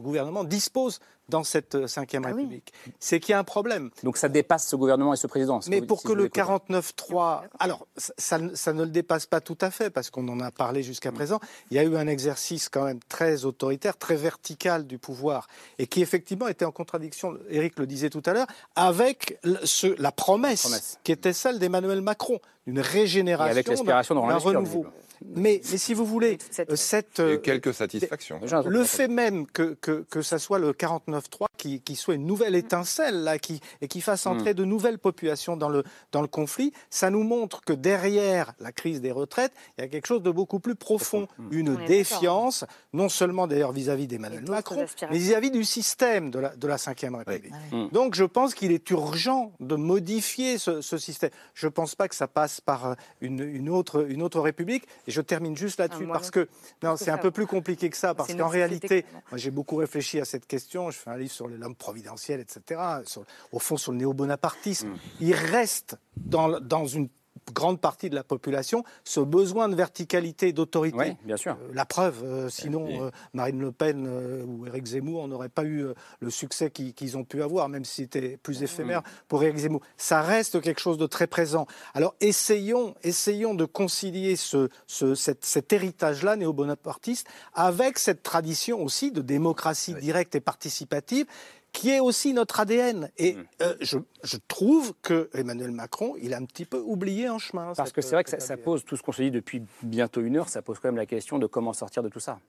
gouvernement disposent dans cette euh, Ve Ah oui. République. C'est qu'il y a un problème. Donc ça dépasse ce gouvernement et ce président. Mais pour si que le écoute. 49.3, alors ça, ça ne- le dépasse pas tout à fait parce qu'on en a parlé Mm. jusqu'à présent. Il y a eu un exercice quand même très autoritaire, très vertical du pouvoir et qui effectivement était en contradiction, Eric le disait tout à l'heure, avec le- ce- la promesse, Promesse. qui était celle d'Emmanuel Macron, d'une régénération, Et avec l'aspiration de d'un renouveau. Mais, mais si vous voulez, Cette- euh, cette, Il y a eu euh, quelques satisfactions. Truc le fait même que, que, que ça soit le 49.3 qui, qui soit une nouvelle étincelle là, qui, et qui fasse entrer de nouvelles populations dans le, dans le conflit, ça nous montre que derrière la crise des retraites, il y a quelque chose de beaucoup plus profond, une On est d'accord. défiance, non seulement d'ailleurs vis-à-vis Et d'Emmanuel Macron, mais vis-à-vis du système de la, de la Ve République. Mm. Donc je pense qu'il est urgent de modifier ce, ce système. Je ne pense pas que ça passe par euh, une, une autre, une autre République. Et je termine juste là-dessus Ah, moi, parce que non, c'est un peu plus compliqué que ça. Parce qu'en réalité, moi, j'ai beaucoup réfléchi à cette question. Je fais un livre sur l'homme providentiel, etc. sur- au fond, sur le néo-bonapartisme. Il reste dans, dans une grande partie de la population ce besoin de verticalité, d'autorité. Oui, bien sûr. Euh, La preuve, euh, sinon Et- euh, Marine Le Pen ou Éric Zemmour n'auraient pas eu le succès qu'ils ont pu avoir, même si c'était plus éphémère pour Éric Zemmour. Ça reste quelque chose de très présent. Alors essayons, essayons de concilier ce, ce- cet, cet héritage-là néo-bonapartiste avec cette tradition aussi de démocratie directe et participative qui est aussi notre ADN. Et euh, je, je trouve que Emmanuel Macron, il a un petit peu oublié en chemin. Parce cette- que c'est vrai que ça, cet ça pose tout ce qu'on se dit depuis bientôt une heure, ça pose quand même la question de comment sortir de tout ça.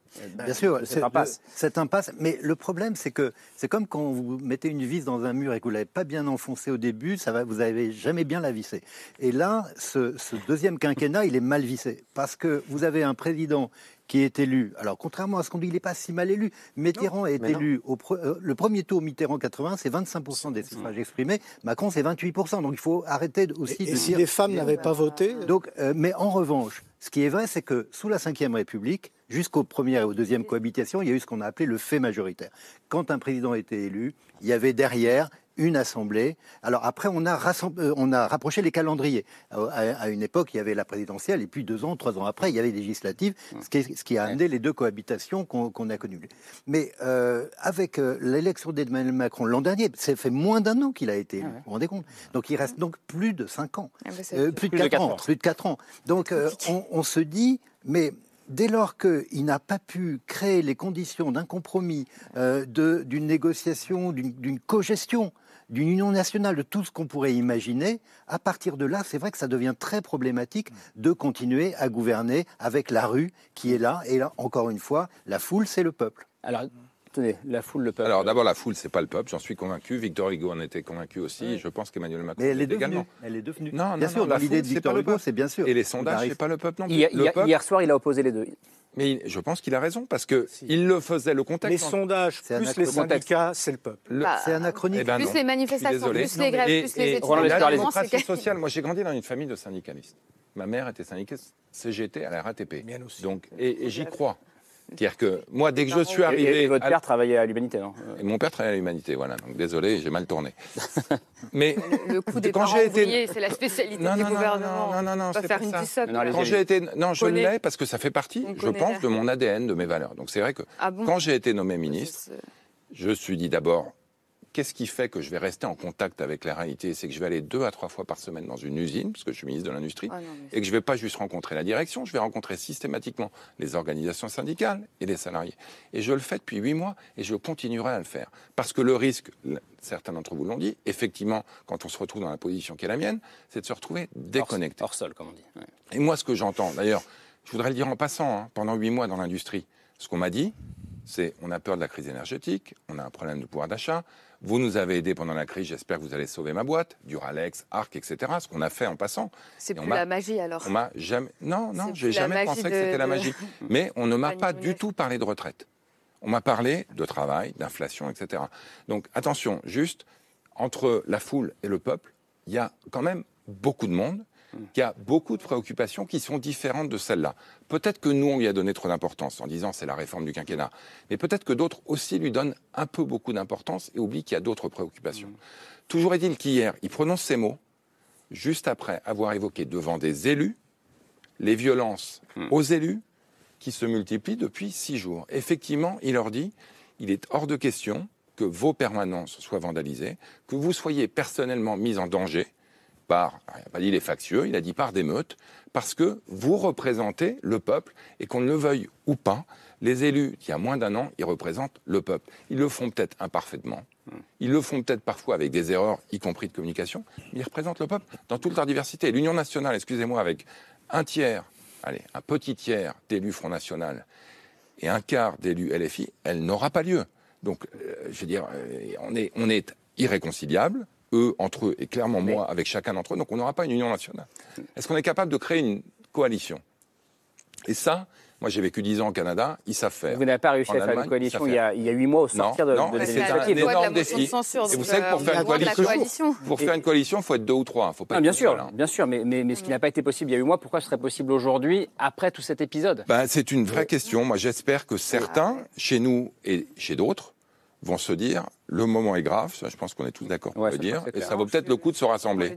Bien sûr, de c'est cette impasse. le- cette impasse. Mais le problème, c'est que c'est comme quand vous mettez une vis dans un mur et que vous l'avez pas bien enfoncé au début, ça va, vous n'avez jamais bien la visser. Et là, ce, ce deuxième quinquennat, il est mal vissé parce que vous avez un président qui est élu. Alors, contrairement à ce qu'on dit, il n'est pas si mal élu. Mitterrand est élu au pre- euh, le premier tour Mitterrand 80, c'est 25% des suffrages exprimés. Macron, c'est 28%. Donc, il faut arrêter de- aussi Et, de et si les femmes n'avaient pas voté, donc, euh, mais en revanche, ce qui est vrai, c'est que sous la Ve République, jusqu'aux premières et aux deuxièmes cohabitations, il y a eu ce qu'on a appelé le fait majoritaire. Quand un président était élu, il y avait derrière une assemblée. Alors après, on a, euh, on a rapproché les calendriers. Euh, À, à une époque, il y avait la présidentielle, et puis deux ans, trois ans après, il y avait les législatives, ce qui, est- ce qui a amené les deux cohabitations qu'on a connues. Mais euh, avec euh, l'élection d'Emmanuel Macron l'an dernier, ça fait moins d'un an qu'il a été élu. Vous vous rendez compte? Donc il reste donc plus de cinq ans. Ah bah, Euh, plus, de Plus de 4 quatre ans, ans. plus de 4 ans. Donc euh, on, on se dit, mais dès lors qu'il n'a pas pu créer les conditions d'un compromis, euh, de- d'une négociation, d'une d'une co-gestion, d'une union nationale, de tout ce qu'on pourrait imaginer, à partir de là, c'est vrai que ça devient très problématique de continuer à gouverner avec la rue qui est là. Et là, encore une fois, la foule, c'est le peuple. Alors, tenez, la foule, le peuple. Alors d'abord, la foule, c'est pas le peuple, j'en suis convaincu. Victor Hugo en était convaincu aussi. Je pense qu'Emmanuel Macron Mais elle est également. devenue. Elle est devenue. Non, bien non, sûr, l'idée foule, de c'est Victor pas le Hugo, peuple. c'est bien sûr. Et les sondages, c'est pas le peuple non plus. Hier, le hier- peuple, hier soir, il a opposé les deux. Mais je pense qu'il a raison parce que il le faisait le contexte. les sondages plus les syndicats, c'est le peuple. Le- Bah, C'est anachronique. Eh ben plus les manifestations, plus les grèves, Et- plus les et- études. Roland Lescure, la allez-y. démocratie sociale, moi j'ai grandi dans une famille de syndicalistes. Ma mère était syndicaliste CGT à la RATP. Aussi. Donc, et, et j'y crois. C'est-à-dire que moi, dès que je suis arrivé... Et, votre à- père travaillait à l'humanité, non? Et mon père travaillait à l'humanité, voilà. Donc désolé, j'ai mal tourné. Mais Le coup des quand parents j'ai été ouvriers, c'est la spécialité Non, du non, non, gouvernement. non, non, non, On va c'est faire pas une ça. Non, Quand j'ai été, non, je l'ai parce que ça fait partie, On je pense, de mon ADN, de mes valeurs. Donc c'est vrai que Ah bon? quand j'ai été nommé ministre, je me suis dit d'abord, qu'est-ce qui fait que je vais rester en contact avec la réalité? C'est que je vais aller deux à trois fois par semaine dans une usine, parce que je suis ministre de l'Industrie, Ah et que je ne vais pas juste rencontrer la direction, je vais rencontrer systématiquement les organisations syndicales et les salariés. Et je le fais depuis huit mois, et je continuerai à le faire. Parce que le risque, certains d'entre vous l'ont dit, effectivement, quand on se retrouve dans la position qui est la mienne, c'est de se retrouver déconnecté. Hors sol, comme on dit. Ouais. Et moi, ce que j'entends, d'ailleurs, je voudrais le dire en passant, hein, pendant huit mois dans l'industrie, ce qu'on m'a dit, c'est on a peur de la crise énergétique, on a un problème de pouvoir d'achat. Vous nous avez aidés pendant la crise, j'espère que vous allez sauver ma boîte, Duralex, Arc, etc. Ce qu'on a fait en passant. C'est plus la magie alors. On m'a jamais. Non, non, j'ai jamais pensé que de- c'était la magie. Mais on ne m'a pas du tout parlé de retraite. On m'a parlé de travail, d'inflation, etc. Donc attention, juste entre la foule et le peuple, il y a quand même beaucoup de monde qui a beaucoup de préoccupations qui sont différentes de celles-là. Peut-être que nous, on lui a donné trop d'importance en disant c'est la réforme du quinquennat. Mais peut-être que d'autres aussi lui donnent un peu beaucoup d'importance et oublient qu'il y a d'autres préoccupations. Toujours est-il qu'hier, il prononce ces mots juste après avoir évoqué devant des élus les violences aux élus qui se multiplient depuis six jours. Effectivement, il leur dit, il est hors de question que vos permanences soient vandalisées, que vous soyez personnellement mis en danger il n'a pas dit les factieux, il a dit par des meutes, parce que vous représentez le peuple et qu'on le veuille ou pas, les élus, il y a moins d'un an, ils représentent le peuple. Ils le font peut-être imparfaitement, ils le font peut-être parfois avec des erreurs, y compris de communication, mais ils représentent le peuple dans toute leur diversité. L'Union nationale, excusez-moi, avec un tiers, allez, un petit tiers d'élus Front National et un quart d'élus LFI, elle n'aura pas lieu. Donc, euh, je veux dire, euh, on est, on est irréconciliables, eux entre eux et clairement moi avec chacun d'entre eux, donc on n'aura pas une union nationale. Est-ce qu'on est capable de créer une coalition? Et ça, moi j'ai vécu 10 ans au Canada, ils savent faire. Vous n'avez pas réussi En à faire une coalition il y, a, il y a huit mois au Non, sortir de, non, de mais ces c'est un initiatives. énorme défi. Et vous savez que pour faire une coalition, pour faire une coalition, il faut être deux ou trois. Faut pas Ah, être bien sûr, seul, hein. bien sûr, mais, mais, mais ce qui n'a pas été possible il y a huit mois, pourquoi ce serait possible aujourd'hui, après tout cet épisode? Ben, c'est une vraie question. Moi, j'espère que certains, chez nous et chez d'autres, vont se dire le moment est grave. Ça, je pense qu'on est tous d'accord pour Ouais, le ça, dire. Et ça vaut peut-être le coup de se rassembler.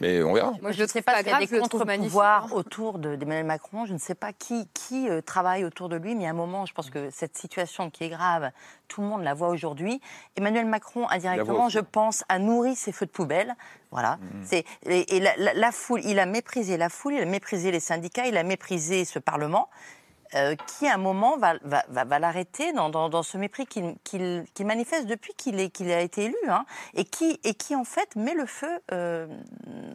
Mais on verra. Moi, je ne sais pas s'il y a grave, des contre-pouvoirs autour de- d'Emmanuel Macron. Je ne sais pas qui, qui euh, travaille autour de lui, mais à un moment, je pense que cette situation qui est grave, tout le monde la voit aujourd'hui. Emmanuel Macron, indirectement, je pense, a nourri ses feux de poubelle. Voilà. Mm. Et, et la, la- la foule, il a méprisé la foule, il a méprisé les syndicats, il a méprisé ce Parlement. Euh, qui à un moment va, l'arrêter dans, ce mépris qu'il manifeste depuis qu'il a été élu, hein, et, qui, en fait met le feu euh,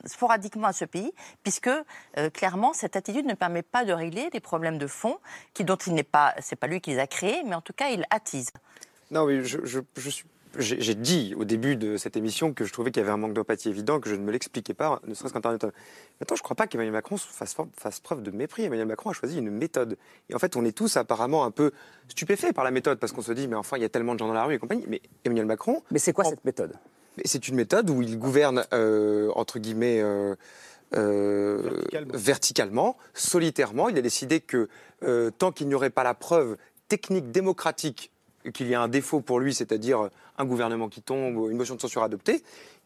sporadiquement à ce pays, puisque euh, clairement cette attitude ne permet pas de régler des problèmes de fond, qui, dont il n'est pas, c'est pas lui qui les a créés, mais en tout cas il attise. Non, je, je- je suis. J'ai dit au début de cette émission que je trouvais qu'il y avait un manque d'empathie évident, que je ne me l'expliquais pas, ne serait-ce qu'Internet. Maintenant, je ne crois pas qu'Emmanuel Macron fasse, fasse preuve de mépris. Emmanuel Macron a choisi une méthode. Et en fait, on est tous apparemment un peu stupéfaits par la méthode, parce qu'on se dit, mais enfin, il y a tellement de gens dans la rue et compagnie. Mais Emmanuel Macron. Mais c'est quoi cette méthode? C'est une méthode où il gouverne, euh, entre guillemets, euh, euh, Verticalement. verticalement, solitairement. Il a décidé que euh, tant qu'il n'y aurait pas la preuve technique, démocratique, qu'il y a un défaut pour lui, c'est-à-dire un gouvernement qui tombe une motion de censure adoptée,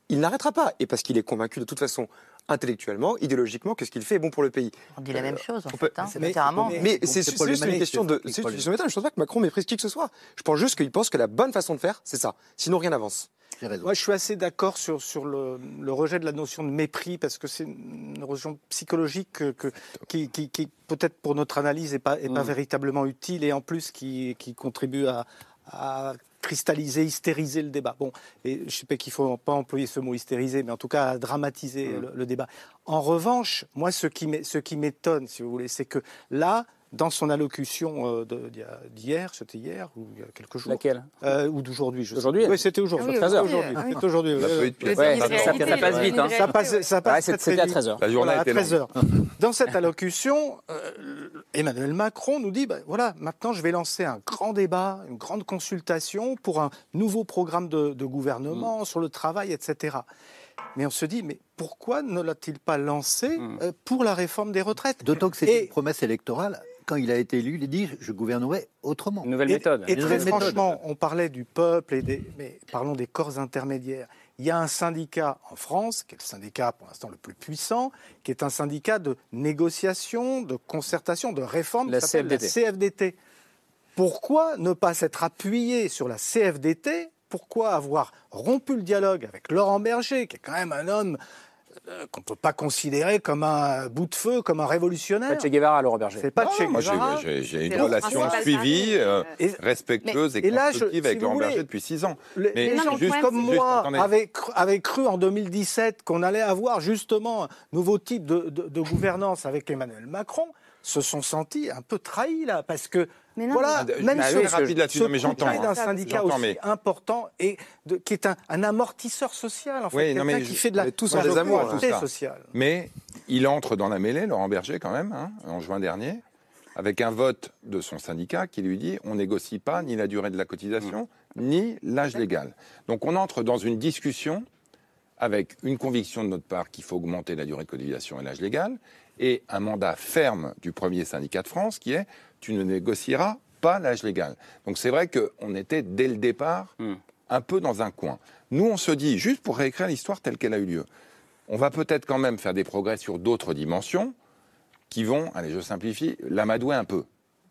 il n'arrêtera pas. Et parce qu'il est convaincu de toute façon, intellectuellement, idéologiquement, que ce qu'il fait est bon pour le pays. On dit la même chose en fait, hein, mais-. Mais c'est juste une question de. une question de méthode. Je ne pense pas que Macron méprise qui que ce soit. Je pense juste qu'il pense que la bonne façon de faire, c'est ça. Sinon, rien n'avance. J'ai raison. Moi, je suis assez d'accord sur, sur le, le rejet de la notion de mépris, parce que c'est une notion psychologique que- que- qui, qui- qui, peut-être pour notre analyse, n'est pas, est pas Mm. véritablement utile, et en plus qui, qui contribue à, à cristalliser, hystériser le débat. Bon, et je sais pas qu'il faut pas employer ce mot hystériser, mais en tout cas dramatiser le, le débat. En revanche, moi, ce qui m'étonne, si vous voulez, c'est que là, dans son allocution euh, d'hier, c'était hier ou il y a quelques jours, Laquelle? Euh, ou d'aujourd'hui, je sais Aujourd'hui Oui, c'était aujourd'hui. Ah oui, 13 heures. Aujourd'hui. Ah oui. C'était aujourd'hui. Ouais, une ça, passe vite. Hein. Ça passe, ça passe Ouais, c'était à vite. 13 heures. La journée Voilà, à était 13 longue. heures. Dans cette allocution, euh, Emmanuel Macron nous dit, ben, voilà, maintenant je vais lancer un grand débat, une grande consultation pour un nouveau programme de, de gouvernement Mm. sur le travail, etc. Mais on se dit, mais pourquoi ne l'a-t-il pas lancé Mm. pour la réforme des retraites? D'autant que c'est une promesse électorale quand il a été élu, il a dit je gouvernerai autrement. Nouvelle Et- méthode. Et, très méthode. franchement, on parlait du peuple, et des, mais parlons des corps intermédiaires. Il y a un syndicat en France, qui est le syndicat pour l'instant le plus puissant, qui est un syndicat de négociation, de concertation, de réforme, La qui s'appelle CFDT. la CFDT. Pourquoi ne pas s'être appuyé sur la CFDT Pourquoi avoir rompu le dialogue avec Laurent Berger, qui est quand même un homme euh, qu'on ne peut pas considérer comme un bout de feu, comme un révolutionnaire Pas Che Guevara, Laurent Berger. C'est pas Non, Che moi, j'ai- Guevara. j'ai une relation suivie, euh, Et- respectueuse et, et là, je- constructive si avec Laurent voulez, Berger depuis six ans. Les, Mais les gens juste comme moi avaient cru, avaient cru en 2017 qu'on allait avoir justement un nouveau type de, de- de gouvernance avec Emmanuel Macron se sont sentis un peu trahis là parce que Mais non, voilà mais- même Ah, ce, rapide là-dessus, ce mais j'entends, d'un syndicat aussi mais- important et de- qui est un, un amortisseur social en fait Oui, non, quelqu'un mais qui je- fait de la tous des amours, tout ça. sociale. Mais il entre dans la mêlée, Laurent Berger, quand même, hein, en juin dernier, avec un vote de son syndicat qui lui dit on négocie pas ni la durée de la cotisation, ni l'âge légal. Donc on entre dans une discussion avec une conviction de notre part qu'il faut augmenter la durée de cotisation et l'âge légal, et un mandat ferme du premier syndicat de France qui est tu ne négocieras pas l'âge légal. Donc c'est vrai qu'on était dès le départ Hmm. un peu dans un coin. Nous, on se dit, juste pour réécrire l'histoire telle qu'elle a eu lieu, on va peut-être quand même faire des progrès sur d'autres dimensions qui vont, allez, je simplifie, l'amadouer un peu.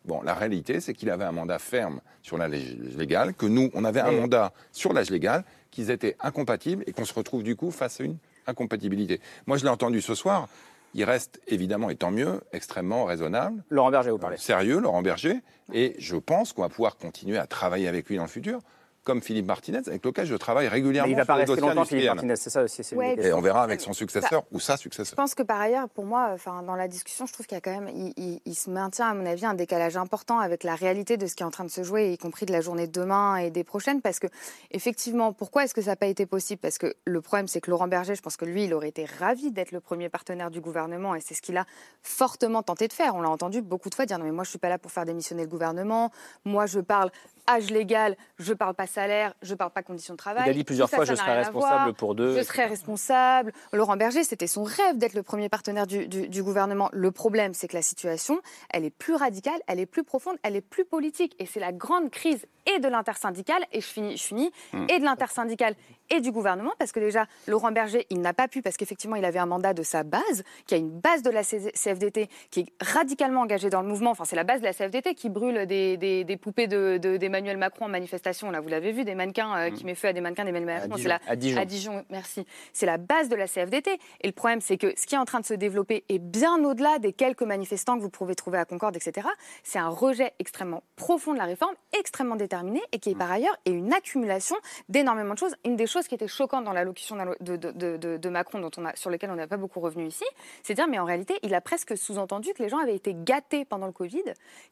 Bon, la réalité, c'est qu'il avait un mandat ferme sur l'âge légal, que nous, on avait un Et- mandat sur l'âge légal, qu'ils étaient incompatibles et qu'on se retrouve du coup face à une incompatibilité. Moi, je l'ai entendu ce soir. Il reste évidemment, et tant mieux, extrêmement raisonnable, Laurent Berger, vous parlez. sérieux, Laurent Berger, et je pense qu'on va pouvoir continuer à travailler avec lui dans le futur, comme Philippe Martinez, avec lequel je travaille régulièrement. Mais il va pas rester longtemps, Philippe. Martinez, c'est ça aussi. Ouais, Et on verra avec son successeur ou sa Je successeur. pense que par ailleurs, pour moi, enfin, dans la discussion, je trouve qu'il y a quand même, il, il- il se maintient, à mon avis, un décalage important avec la réalité de ce qui est en train de se jouer, y compris de la journée de demain et des prochaines. Parce que, effectivement, pourquoi est-ce que ça n'a pas été possible? Parce que le problème, c'est que Laurent Berger, je pense que lui, il aurait été ravi d'être le premier partenaire du gouvernement et c'est ce qu'il a fortement tenté de faire. On l'a entendu beaucoup de fois dire non, mais moi, je suis pas là pour faire démissionner le gouvernement. Moi, je parle âge légal, je parle pas salaire, je parle pas conditions de travail. Il a dit plusieurs ça, fois ça je serai responsable pour deux. Je serai responsable. Laurent Berger, c'était son rêve d'être le premier partenaire du, du- du gouvernement. Le problème, c'est que la situation, elle est plus radicale, elle est plus profonde, elle est plus politique. Et c'est la grande crise et de l'intersyndicale, et je finis, je finis, Hmm. et de l'intersyndicale et du gouvernement, parce que déjà, Laurent Berger, il n'a pas pu, parce qu'effectivement, il avait un mandat de sa base, qui a une base de la CFDT, qui est radicalement engagée dans le mouvement. Enfin, c'est la base de la CFDT qui brûle des, des- des poupées de- de- d'Emmanuel Macron en manifestation. Là, vous l'avez vu, des mannequins euh, qui met feu à des mannequins d'Emmanuel Macron. C'est Dijon. la- À Dijon. à Dijon, merci. C'est la base de la CFDT. Et le problème, c'est que ce qui est en train de se développer est bien au-delà des quelques manifestants que vous pouvez trouver à Concorde, etc. C'est un rejet extrêmement profond de la réforme, extrêmement déterminé, et qui est par ailleurs est une accumulation d'énormément de choses. Une des choses qui était choquante dans l'allocution de, de, de- de- de Macron, dont on a, sur lequel on n'a pas beaucoup revenu ici, c'est dire, mais en réalité, il a presque sous-entendu que les gens avaient été gâtés pendant le Covid,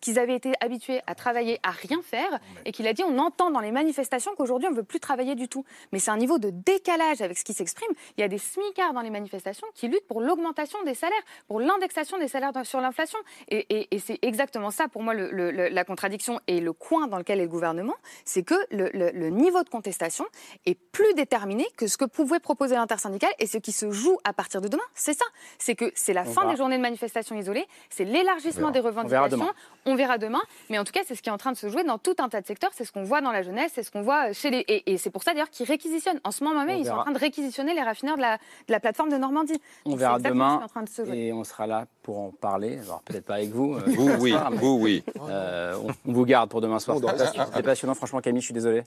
qu'ils avaient été habitués à travailler, à rien faire, et qu'il a dit, on entend dans les manifestations qu'aujourd'hui, on ne veut plus travailler du tout. Mais c'est un niveau de décalage avec ce qui s'exprime. Il y a des smicards dans les manifestations qui luttent pour l'augmentation des salaires, pour l'indexation des salaires sur l'inflation. Et, et- et c'est exactement ça, pour moi, le- le- le- la contradiction et le coin dans lequel est le gouvernement, c'est que le niveau de contestation est plus déterminé que ce que pouvait proposer l'intersyndicale et ce qui se joue à partir de demain. C'est ça. C'est que c'est la On fin verra. des journées de manifestation isolées, c'est l'élargissement des verra. On verra revendications. demain. On verra demain. Mais en tout cas, c'est ce qui est en train de se jouer dans tout un tas de secteurs. C'est ce qu'on voit dans la jeunesse, c'est ce qu'on voit chez les. Et, et c'est pour ça d'ailleurs qu'ils réquisitionnent. En ce moment même, On ils sont en train de réquisitionner les raffineurs de la, de la plateforme de Normandie. On Donc, verra c'est demain qui est en train de se jouer. et on sera là pour en parler. Alors peut-être pas avec vous. euh, Vous, oui, soir, mais, vous, oui. euh, on, on vous garde pour demain soir. C'était passionnant, franchement, Camille. Je suis désolé.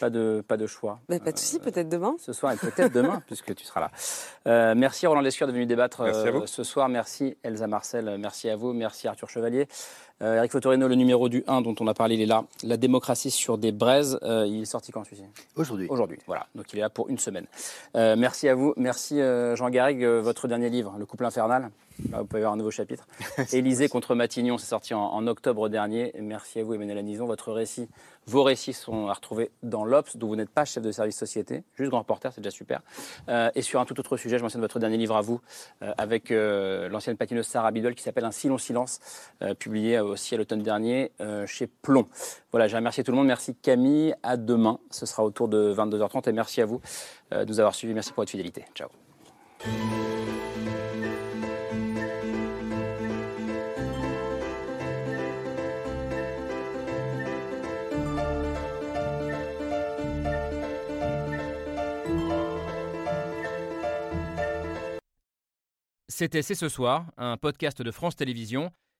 Pas de pas de choix. Bah, pas de souci, peut-être demain. ce soir et peut-être demain, puisque tu seras là. Euh, merci Roland Lescure de venir débattre euh, ce soir. Merci Elsa Marcel, merci à vous. Merci Arthur Chevalier. Euh, Eric Fotorino, le numéro du 1 dont on a parlé, il est là. La démocratie sur des braises. Euh, il est sorti quand celui-ci? Aujourd'hui. Aujourd'hui, voilà. Donc il est là pour une semaine. Euh, merci à vous. Merci Jean Garrigue, votre dernier livre, Le couple infernal. Là, vous pouvez avoir un nouveau chapitre. Élysée contre Matignon, c'est sorti en, en octobre dernier. Merci à vous, Emmanuel Anison. Votre récit, vos récits sont à retrouver dans l'Obs, dont vous n'êtes pas chef de service société, juste grand reporter, c'est déjà super. Et sur un tout autre sujet, je mentionne votre dernier livre à vous, avec l'ancienne patineuse Sarah Bidol, qui s'appelle Un si long silence, publié euh, aussi à l'automne dernier euh, chez Plomb. Voilà, j'ai remercié tout le monde. Merci Camille. À demain. Ce sera autour de 22h30. Et merci à vous euh, de nous avoir suivis. Merci pour votre fidélité. Ciao. C'était C'est ce soir, un podcast de France Télévisions.